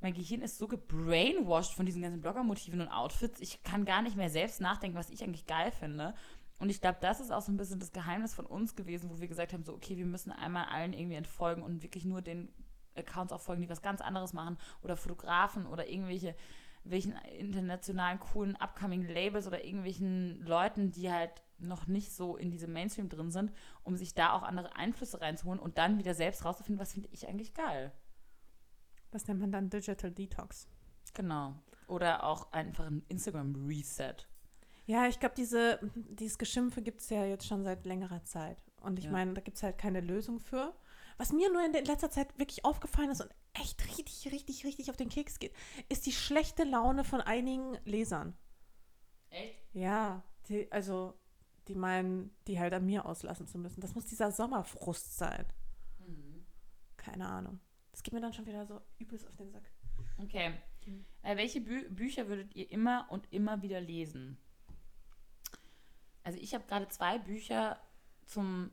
mein Gehirn ist so gebrainwashed von diesen ganzen Bloggermotiven und Outfits, ich kann gar nicht mehr selbst nachdenken, was ich eigentlich geil finde. Und ich glaube, das ist auch so ein bisschen das Geheimnis von uns gewesen, wo wir gesagt haben, so, okay, wir müssen einmal allen irgendwie entfolgen und wirklich nur den Accounts auch folgen, die was ganz anderes machen oder Fotografen oder irgendwelche welchen internationalen coolen upcoming Labels oder irgendwelchen Leuten, die halt noch nicht so in diesem Mainstream drin sind, um sich da auch andere Einflüsse reinzuholen und dann wieder selbst rauszufinden, was finde ich eigentlich geil. Das nennt man dann Digital Detox. Genau. Oder auch einfach ein Instagram Reset. Ja, ich glaube, diese, dieses Geschimpfe gibt es ja jetzt schon seit längerer Zeit. Und ich Ja. meine, da gibt es halt keine Lösung für. Was mir nur in letzter Zeit wirklich aufgefallen ist und echt richtig, richtig, richtig auf den Keks geht, ist die schlechte Laune von einigen Lesern. Echt? Ja, die, also die meinen, die halt an mir auslassen zu müssen. Das muss dieser Sommerfrust sein. Mhm. Keine Ahnung. Das geht mir dann schon wieder so übelst auf den Sack. Okay. Mhm. Äh, welche Bü Bücher würdet ihr immer und immer wieder lesen? Also ich habe gerade zwei Bücher zum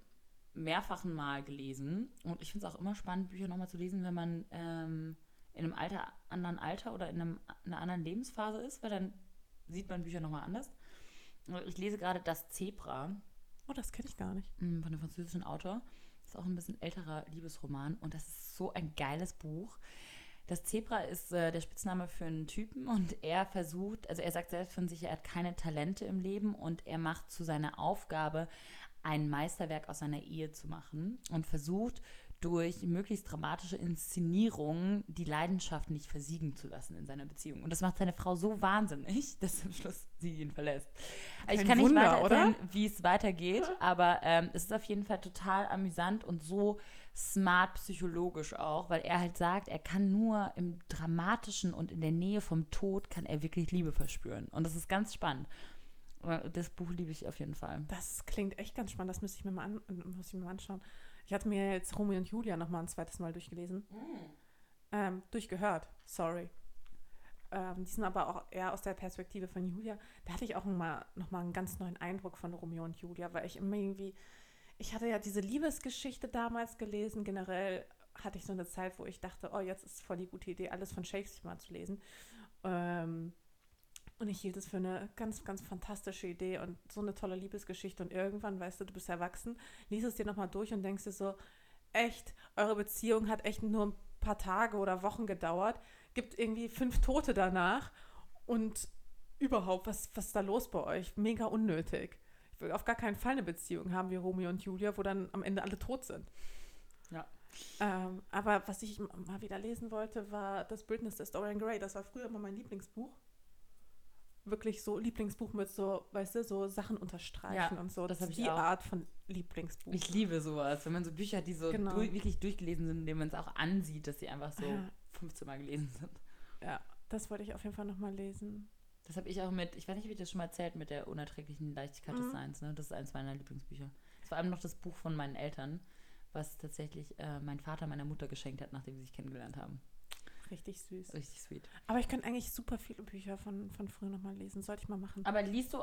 mehrfachen Mal gelesen und ich finde es auch immer spannend, Bücher nochmal zu lesen, wenn man ähm, in einem Alter, anderen Alter oder in, einem, in einer anderen Lebensphase ist, weil dann sieht man Bücher nochmal anders. Ich lese gerade Das Zebra Oh, das kenne ich gar nicht. mm, von einem französischen Autor. Das ist auch ein bisschen älterer Liebesroman und das ist so ein geiles Buch. Das Zebra ist äh, der Spitzname für einen Typen und er versucht, also er sagt selbst von sich, er hat keine Talente im Leben und er macht zu seiner Aufgabe, ein Meisterwerk aus seiner Ehe zu machen und versucht durch möglichst dramatische Inszenierungen die Leidenschaft nicht versiegen zu lassen in seiner Beziehung. Und das macht seine Frau so wahnsinnig, dass am Schluss sie ihn verlässt. Also ich Kein kann nicht Wunder, weiter erzählen, wie es weitergeht, aber ähm, es ist auf jeden Fall total amüsant und so smart psychologisch auch, weil er halt sagt, er kann nur im Dramatischen und in der Nähe vom Tod kann er wirklich Liebe verspüren. Und das ist ganz spannend. Aber Das Buch liebe ich auf jeden Fall. Das klingt echt ganz spannend. Das müsste ich mir mal, an, muss ich mir mal anschauen. Ich hatte mir jetzt Romeo und Julia noch mal ein zweites Mal durchgelesen. Ähm, durchgehört, sorry. Ähm, die sind aber auch eher aus der Perspektive von Julia. Da hatte ich auch mal, noch mal einen ganz neuen Eindruck von Romeo und Julia, weil ich immer irgendwie, ich hatte ja diese Liebesgeschichte damals gelesen. Generell hatte ich so eine Zeit, wo ich dachte, oh, jetzt ist voll die gute Idee, alles von Shakespeare mal zu lesen. Ähm, und ich hielt es für eine ganz, ganz fantastische Idee und so eine tolle Liebesgeschichte. Und irgendwann, weißt du, du bist erwachsen, liest es dir nochmal durch und denkst dir so, echt, eure Beziehung hat echt nur ein paar Tage oder Wochen gedauert, gibt irgendwie fünf Tote danach und überhaupt, was, was ist da los bei euch? Mega unnötig. Ich will auf gar keinen Fall eine Beziehung haben wie Romeo und Julia, wo dann am Ende alle tot sind. Ja. Ähm, aber was ich mal wieder lesen wollte, war das Bildnis der Dorian Gray. Das war früher immer mein Lieblingsbuch. Wirklich so Lieblingsbuch mit so, weißt du, so Sachen unterstreichen Ja, und so. das Das ist die auch. Art von Lieblingsbuch. Ich liebe sowas, wenn man so Bücher, die so Genau. durch, wirklich durchgelesen sind, indem man es auch ansieht, dass sie einfach so Ja. 15 Mal gelesen sind. ja, das wollte ich auf jeden Fall nochmal lesen. Das habe ich auch mit, ich weiß nicht, ob ich das schon mal erzählt, mit der unerträglichen Leichtigkeit des Mhm. Seins. Ne? Das ist eines meiner Lieblingsbücher. Das war allem noch das Buch von meinen Eltern, was tatsächlich äh, mein Vater meiner Mutter geschenkt hat, nachdem sie sich kennengelernt haben. Richtig süß. Richtig sweet. Aber ich könnte eigentlich super viele Bücher von, von früher nochmal lesen. Sollte ich mal machen. Aber liest du,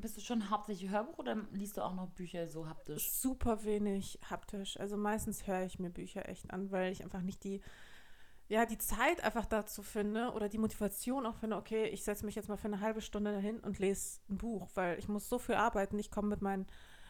bist du schon hauptsächlich Hörbuch oder liest du auch noch Bücher so haptisch? super wenig haptisch. Also meistens höre ich mir Bücher echt an, weil ich einfach nicht die, ja, die Zeit einfach dazu finde oder die Motivation auch finde, okay, ich setze mich jetzt mal für eine halbe Stunde dahin und lese ein Buch, weil ich muss so viel arbeiten, ich komme mit, mein,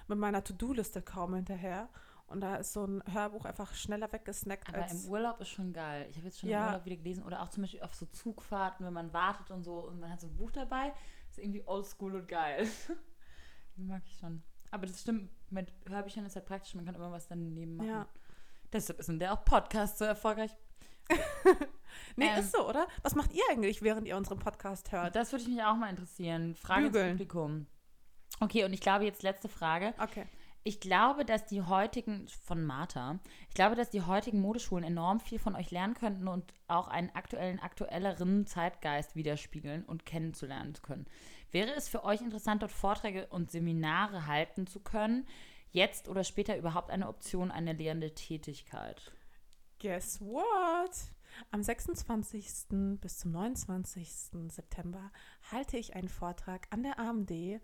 mit meiner To-Do-Liste kaum hinterher. Und da ist so ein Hörbuch einfach schneller weggesnackt Aber als. im Urlaub ist schon geil. Ich habe jetzt schon Ja. im Urlaub wieder gelesen oder auch zum Beispiel auf so Zugfahrten, wenn man wartet und so und man hat so ein Buch dabei. Ist irgendwie oldschool und geil. Mag ich schon. Aber das stimmt, mit Hörbüchern ist halt praktisch, man kann immer was daneben machen. Ja. Deshalb ist der auch Podcast so erfolgreich. Nee, Ähm. ist so, oder? Was macht ihr eigentlich, während ihr unseren Podcast hört? Das würde ich mich auch mal interessieren. Frage Bügeln. Publikum. Okay, und ich glaube jetzt letzte Frage. Okay. Ich glaube, dass die heutigen, von Martha, ich glaube, dass die heutigen Modeschulen enorm viel von euch lernen könnten und auch einen aktuellen, aktuelleren Zeitgeist widerspiegeln und kennenzulernen zu können. Wäre es für euch interessant, dort Vorträge und Seminare halten zu können? Jetzt oder später überhaupt eine Option, eine lehrende Tätigkeit? Guess what? Am 26. bis zum 29. September halte ich einen Vortrag an der AMD,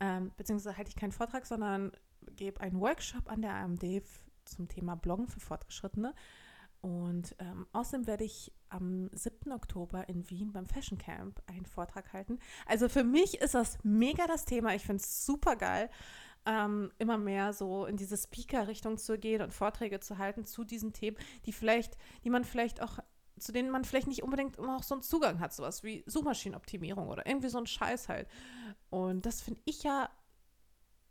ähm, beziehungsweise halte ich keinen Vortrag, sondern gebe einen Workshop an der AMD zum Thema Bloggen für Fortgeschrittene. Und ähm, außerdem werde ich am 7. Oktober in Wien beim Fashion Camp einen Vortrag halten. Also für mich ist das mega das Thema. Ich finde es super geil, ähm, immer mehr so in diese Speaker-Richtung zu gehen und Vorträge zu halten zu diesen Themen, die vielleicht, die man vielleicht auch, zu denen man vielleicht nicht unbedingt immer auch so einen Zugang hat, sowas wie Suchmaschinenoptimierung oder irgendwie so ein Scheiß halt. Und das finde ich ja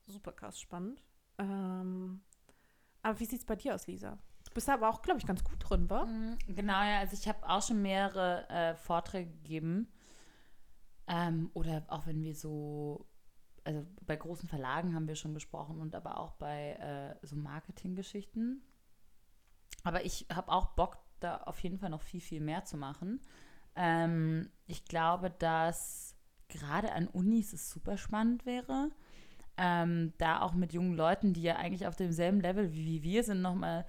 super krass spannend. Ähm, aber wie sieht es bei dir aus, Lisa? Du bist aber auch, glaube ich, ganz gut drin, wa? Mm, Genau, ja, also ich habe auch schon mehrere äh, Vorträge gegeben. Ähm, oder auch wenn wir so also bei großen Verlagen haben wir schon gesprochen und aber auch bei äh, so Marketinggeschichten. Aber ich habe auch Bock, da auf jeden Fall noch viel, viel mehr zu machen. Ähm, ich glaube, dass gerade an Unis es super spannend wäre, ähm, da auch mit jungen Leuten, die ja eigentlich auf demselben Level wie, wie wir sind, nochmal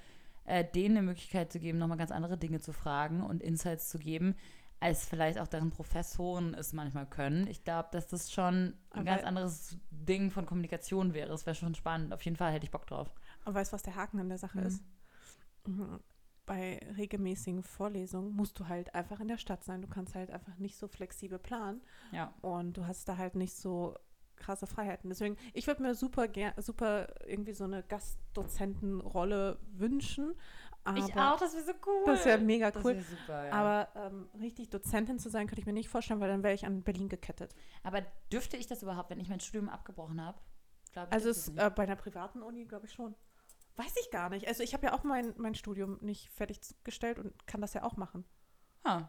äh, denen eine Möglichkeit zu geben, nochmal ganz andere Dinge zu fragen und Insights zu geben, als vielleicht auch deren Professoren es manchmal können. Ich glaube, dass das schon ein Aber- ganz anderes Ding von Kommunikation wäre. Es wäre schon spannend. Auf jeden Fall hätte ich Bock drauf. Aber weißt du, was der Haken an der Sache Mhm. ist? Mhm. Bei regelmäßigen Vorlesungen musst du halt einfach in der Stadt sein. Du kannst halt einfach nicht so flexibel planen Ja. und du hast da halt nicht so krasse Freiheiten. Deswegen, ich würde mir super gern, super irgendwie so eine Gastdozentenrolle wünschen. Aber ich auch, das wäre so cool. Das wäre mega Das cool. wär super, ja. Aber ähm, richtig Dozentin zu sein, könnte ich mir nicht vorstellen, weil dann wäre ich an Berlin gekettet. Aber dürfte ich das überhaupt, wenn ich mein Studium abgebrochen habe? Also es, äh, bei einer privaten Uni, glaube ich schon. Weiß ich gar nicht. Also ich habe ja auch mein, mein Studium nicht fertiggestellt und kann das ja auch machen. ah,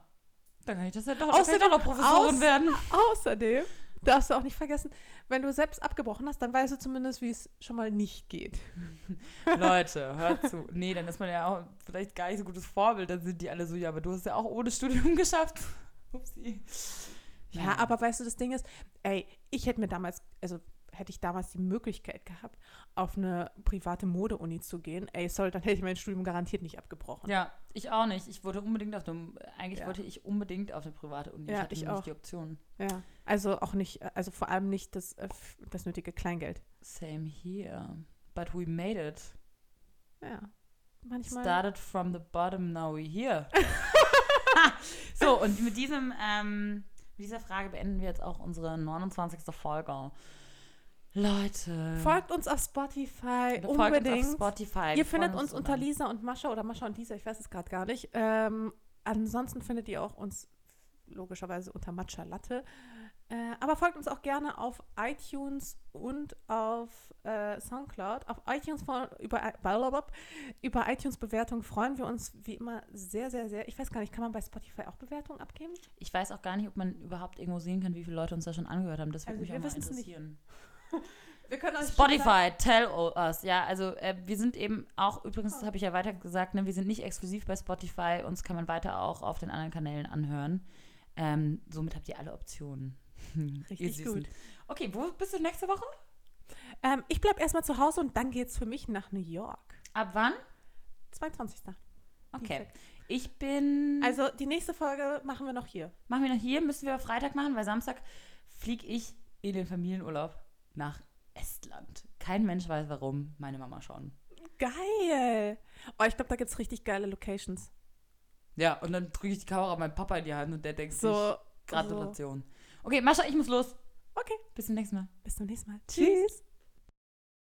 dann kann ich das ja doch, Außerdem- doch noch Professorin aus- werden. Außerdem darfst du auch nicht vergessen, wenn du selbst abgebrochen hast, dann weißt du zumindest, wie es schon mal nicht geht. Leute, hört zu. Nee, dann ist man ja auch vielleicht gar nicht so gutes Vorbild. Dann sind die alle so, ja, aber du hast ja auch ohne Studium geschafft. Upsi. Ja, aber weißt du, das Ding ist, ey, ich hätte mir damals, also hätte ich damals die Möglichkeit gehabt, auf eine private Mode-Uni zu gehen, ey, sorry, dann hätte ich mein Studium garantiert nicht abgebrochen. Ja, ich auch nicht. Ich wollte unbedingt auf dem, eigentlich Ja. wollte ich unbedingt auf eine private Uni. Ja, ich hatte ich nicht die Option. Ja, also auch nicht, also vor allem nicht das, äh, das nötige Kleingeld. Same here. But we made it. Ja, manchmal. Started from the bottom, now we're here. so, und mit diesem, ähm, mit dieser Frage beenden wir jetzt auch unsere 29. Folge. Leute. Folgt uns auf Spotify, Folgt uns unbedingt. auf Spotify. Ihr findet uns unter drüber. Lisa und Mascha oder Mascha und Lisa, ich weiß es gerade gar nicht. Ähm, ansonsten findet ihr auch uns logischerweise unter Matcha Latte. Äh, aber folgt uns auch gerne auf iTunes und auf äh, Soundcloud. Auf iTunes von, über, blablabla, über iTunes Bewertungen freuen wir uns wie immer sehr, sehr, sehr. Ich weiß gar nicht, kann man bei Spotify auch Bewertungen abgeben? Ich weiß auch gar nicht, ob man überhaupt irgendwo sehen kann, wie viele Leute uns da schon angehört haben. Das würde Also mich wir auch mal wissen's nicht. Wir können euch Spotify, tell us. Ja, also äh, wir sind eben auch, übrigens das habe ich ja weiter gesagt, ne, wir sind nicht exklusiv bei Spotify. Uns kann man weiter auch auf den anderen Kanälen anhören. Ähm, somit habt ihr alle Optionen. Richtig gut. Okay, wo bist du nächste Woche? Ähm, ich bleibe erstmal zu Hause und dann geht's für mich nach New York. Ab wann? 22. Okay. Ich bin. Also die nächste Folge machen wir noch hier. machen wir noch hier, müssen wir Freitag machen, weil Samstag fliege ich in den Familienurlaub nach Estland. Kein Mensch weiß warum, meine Mama schon. Geil. Oh, ich glaube, da gibt es richtig geile Locations. Ja, und dann drücke ich die Kamera meinem Papa in die Hand und der denkt sich, So. Gratulation. Okay, Mascha, ich muss los. Okay, Bis zum nächsten Mal. bis zum nächsten Mal. Tschüss. Tschüss.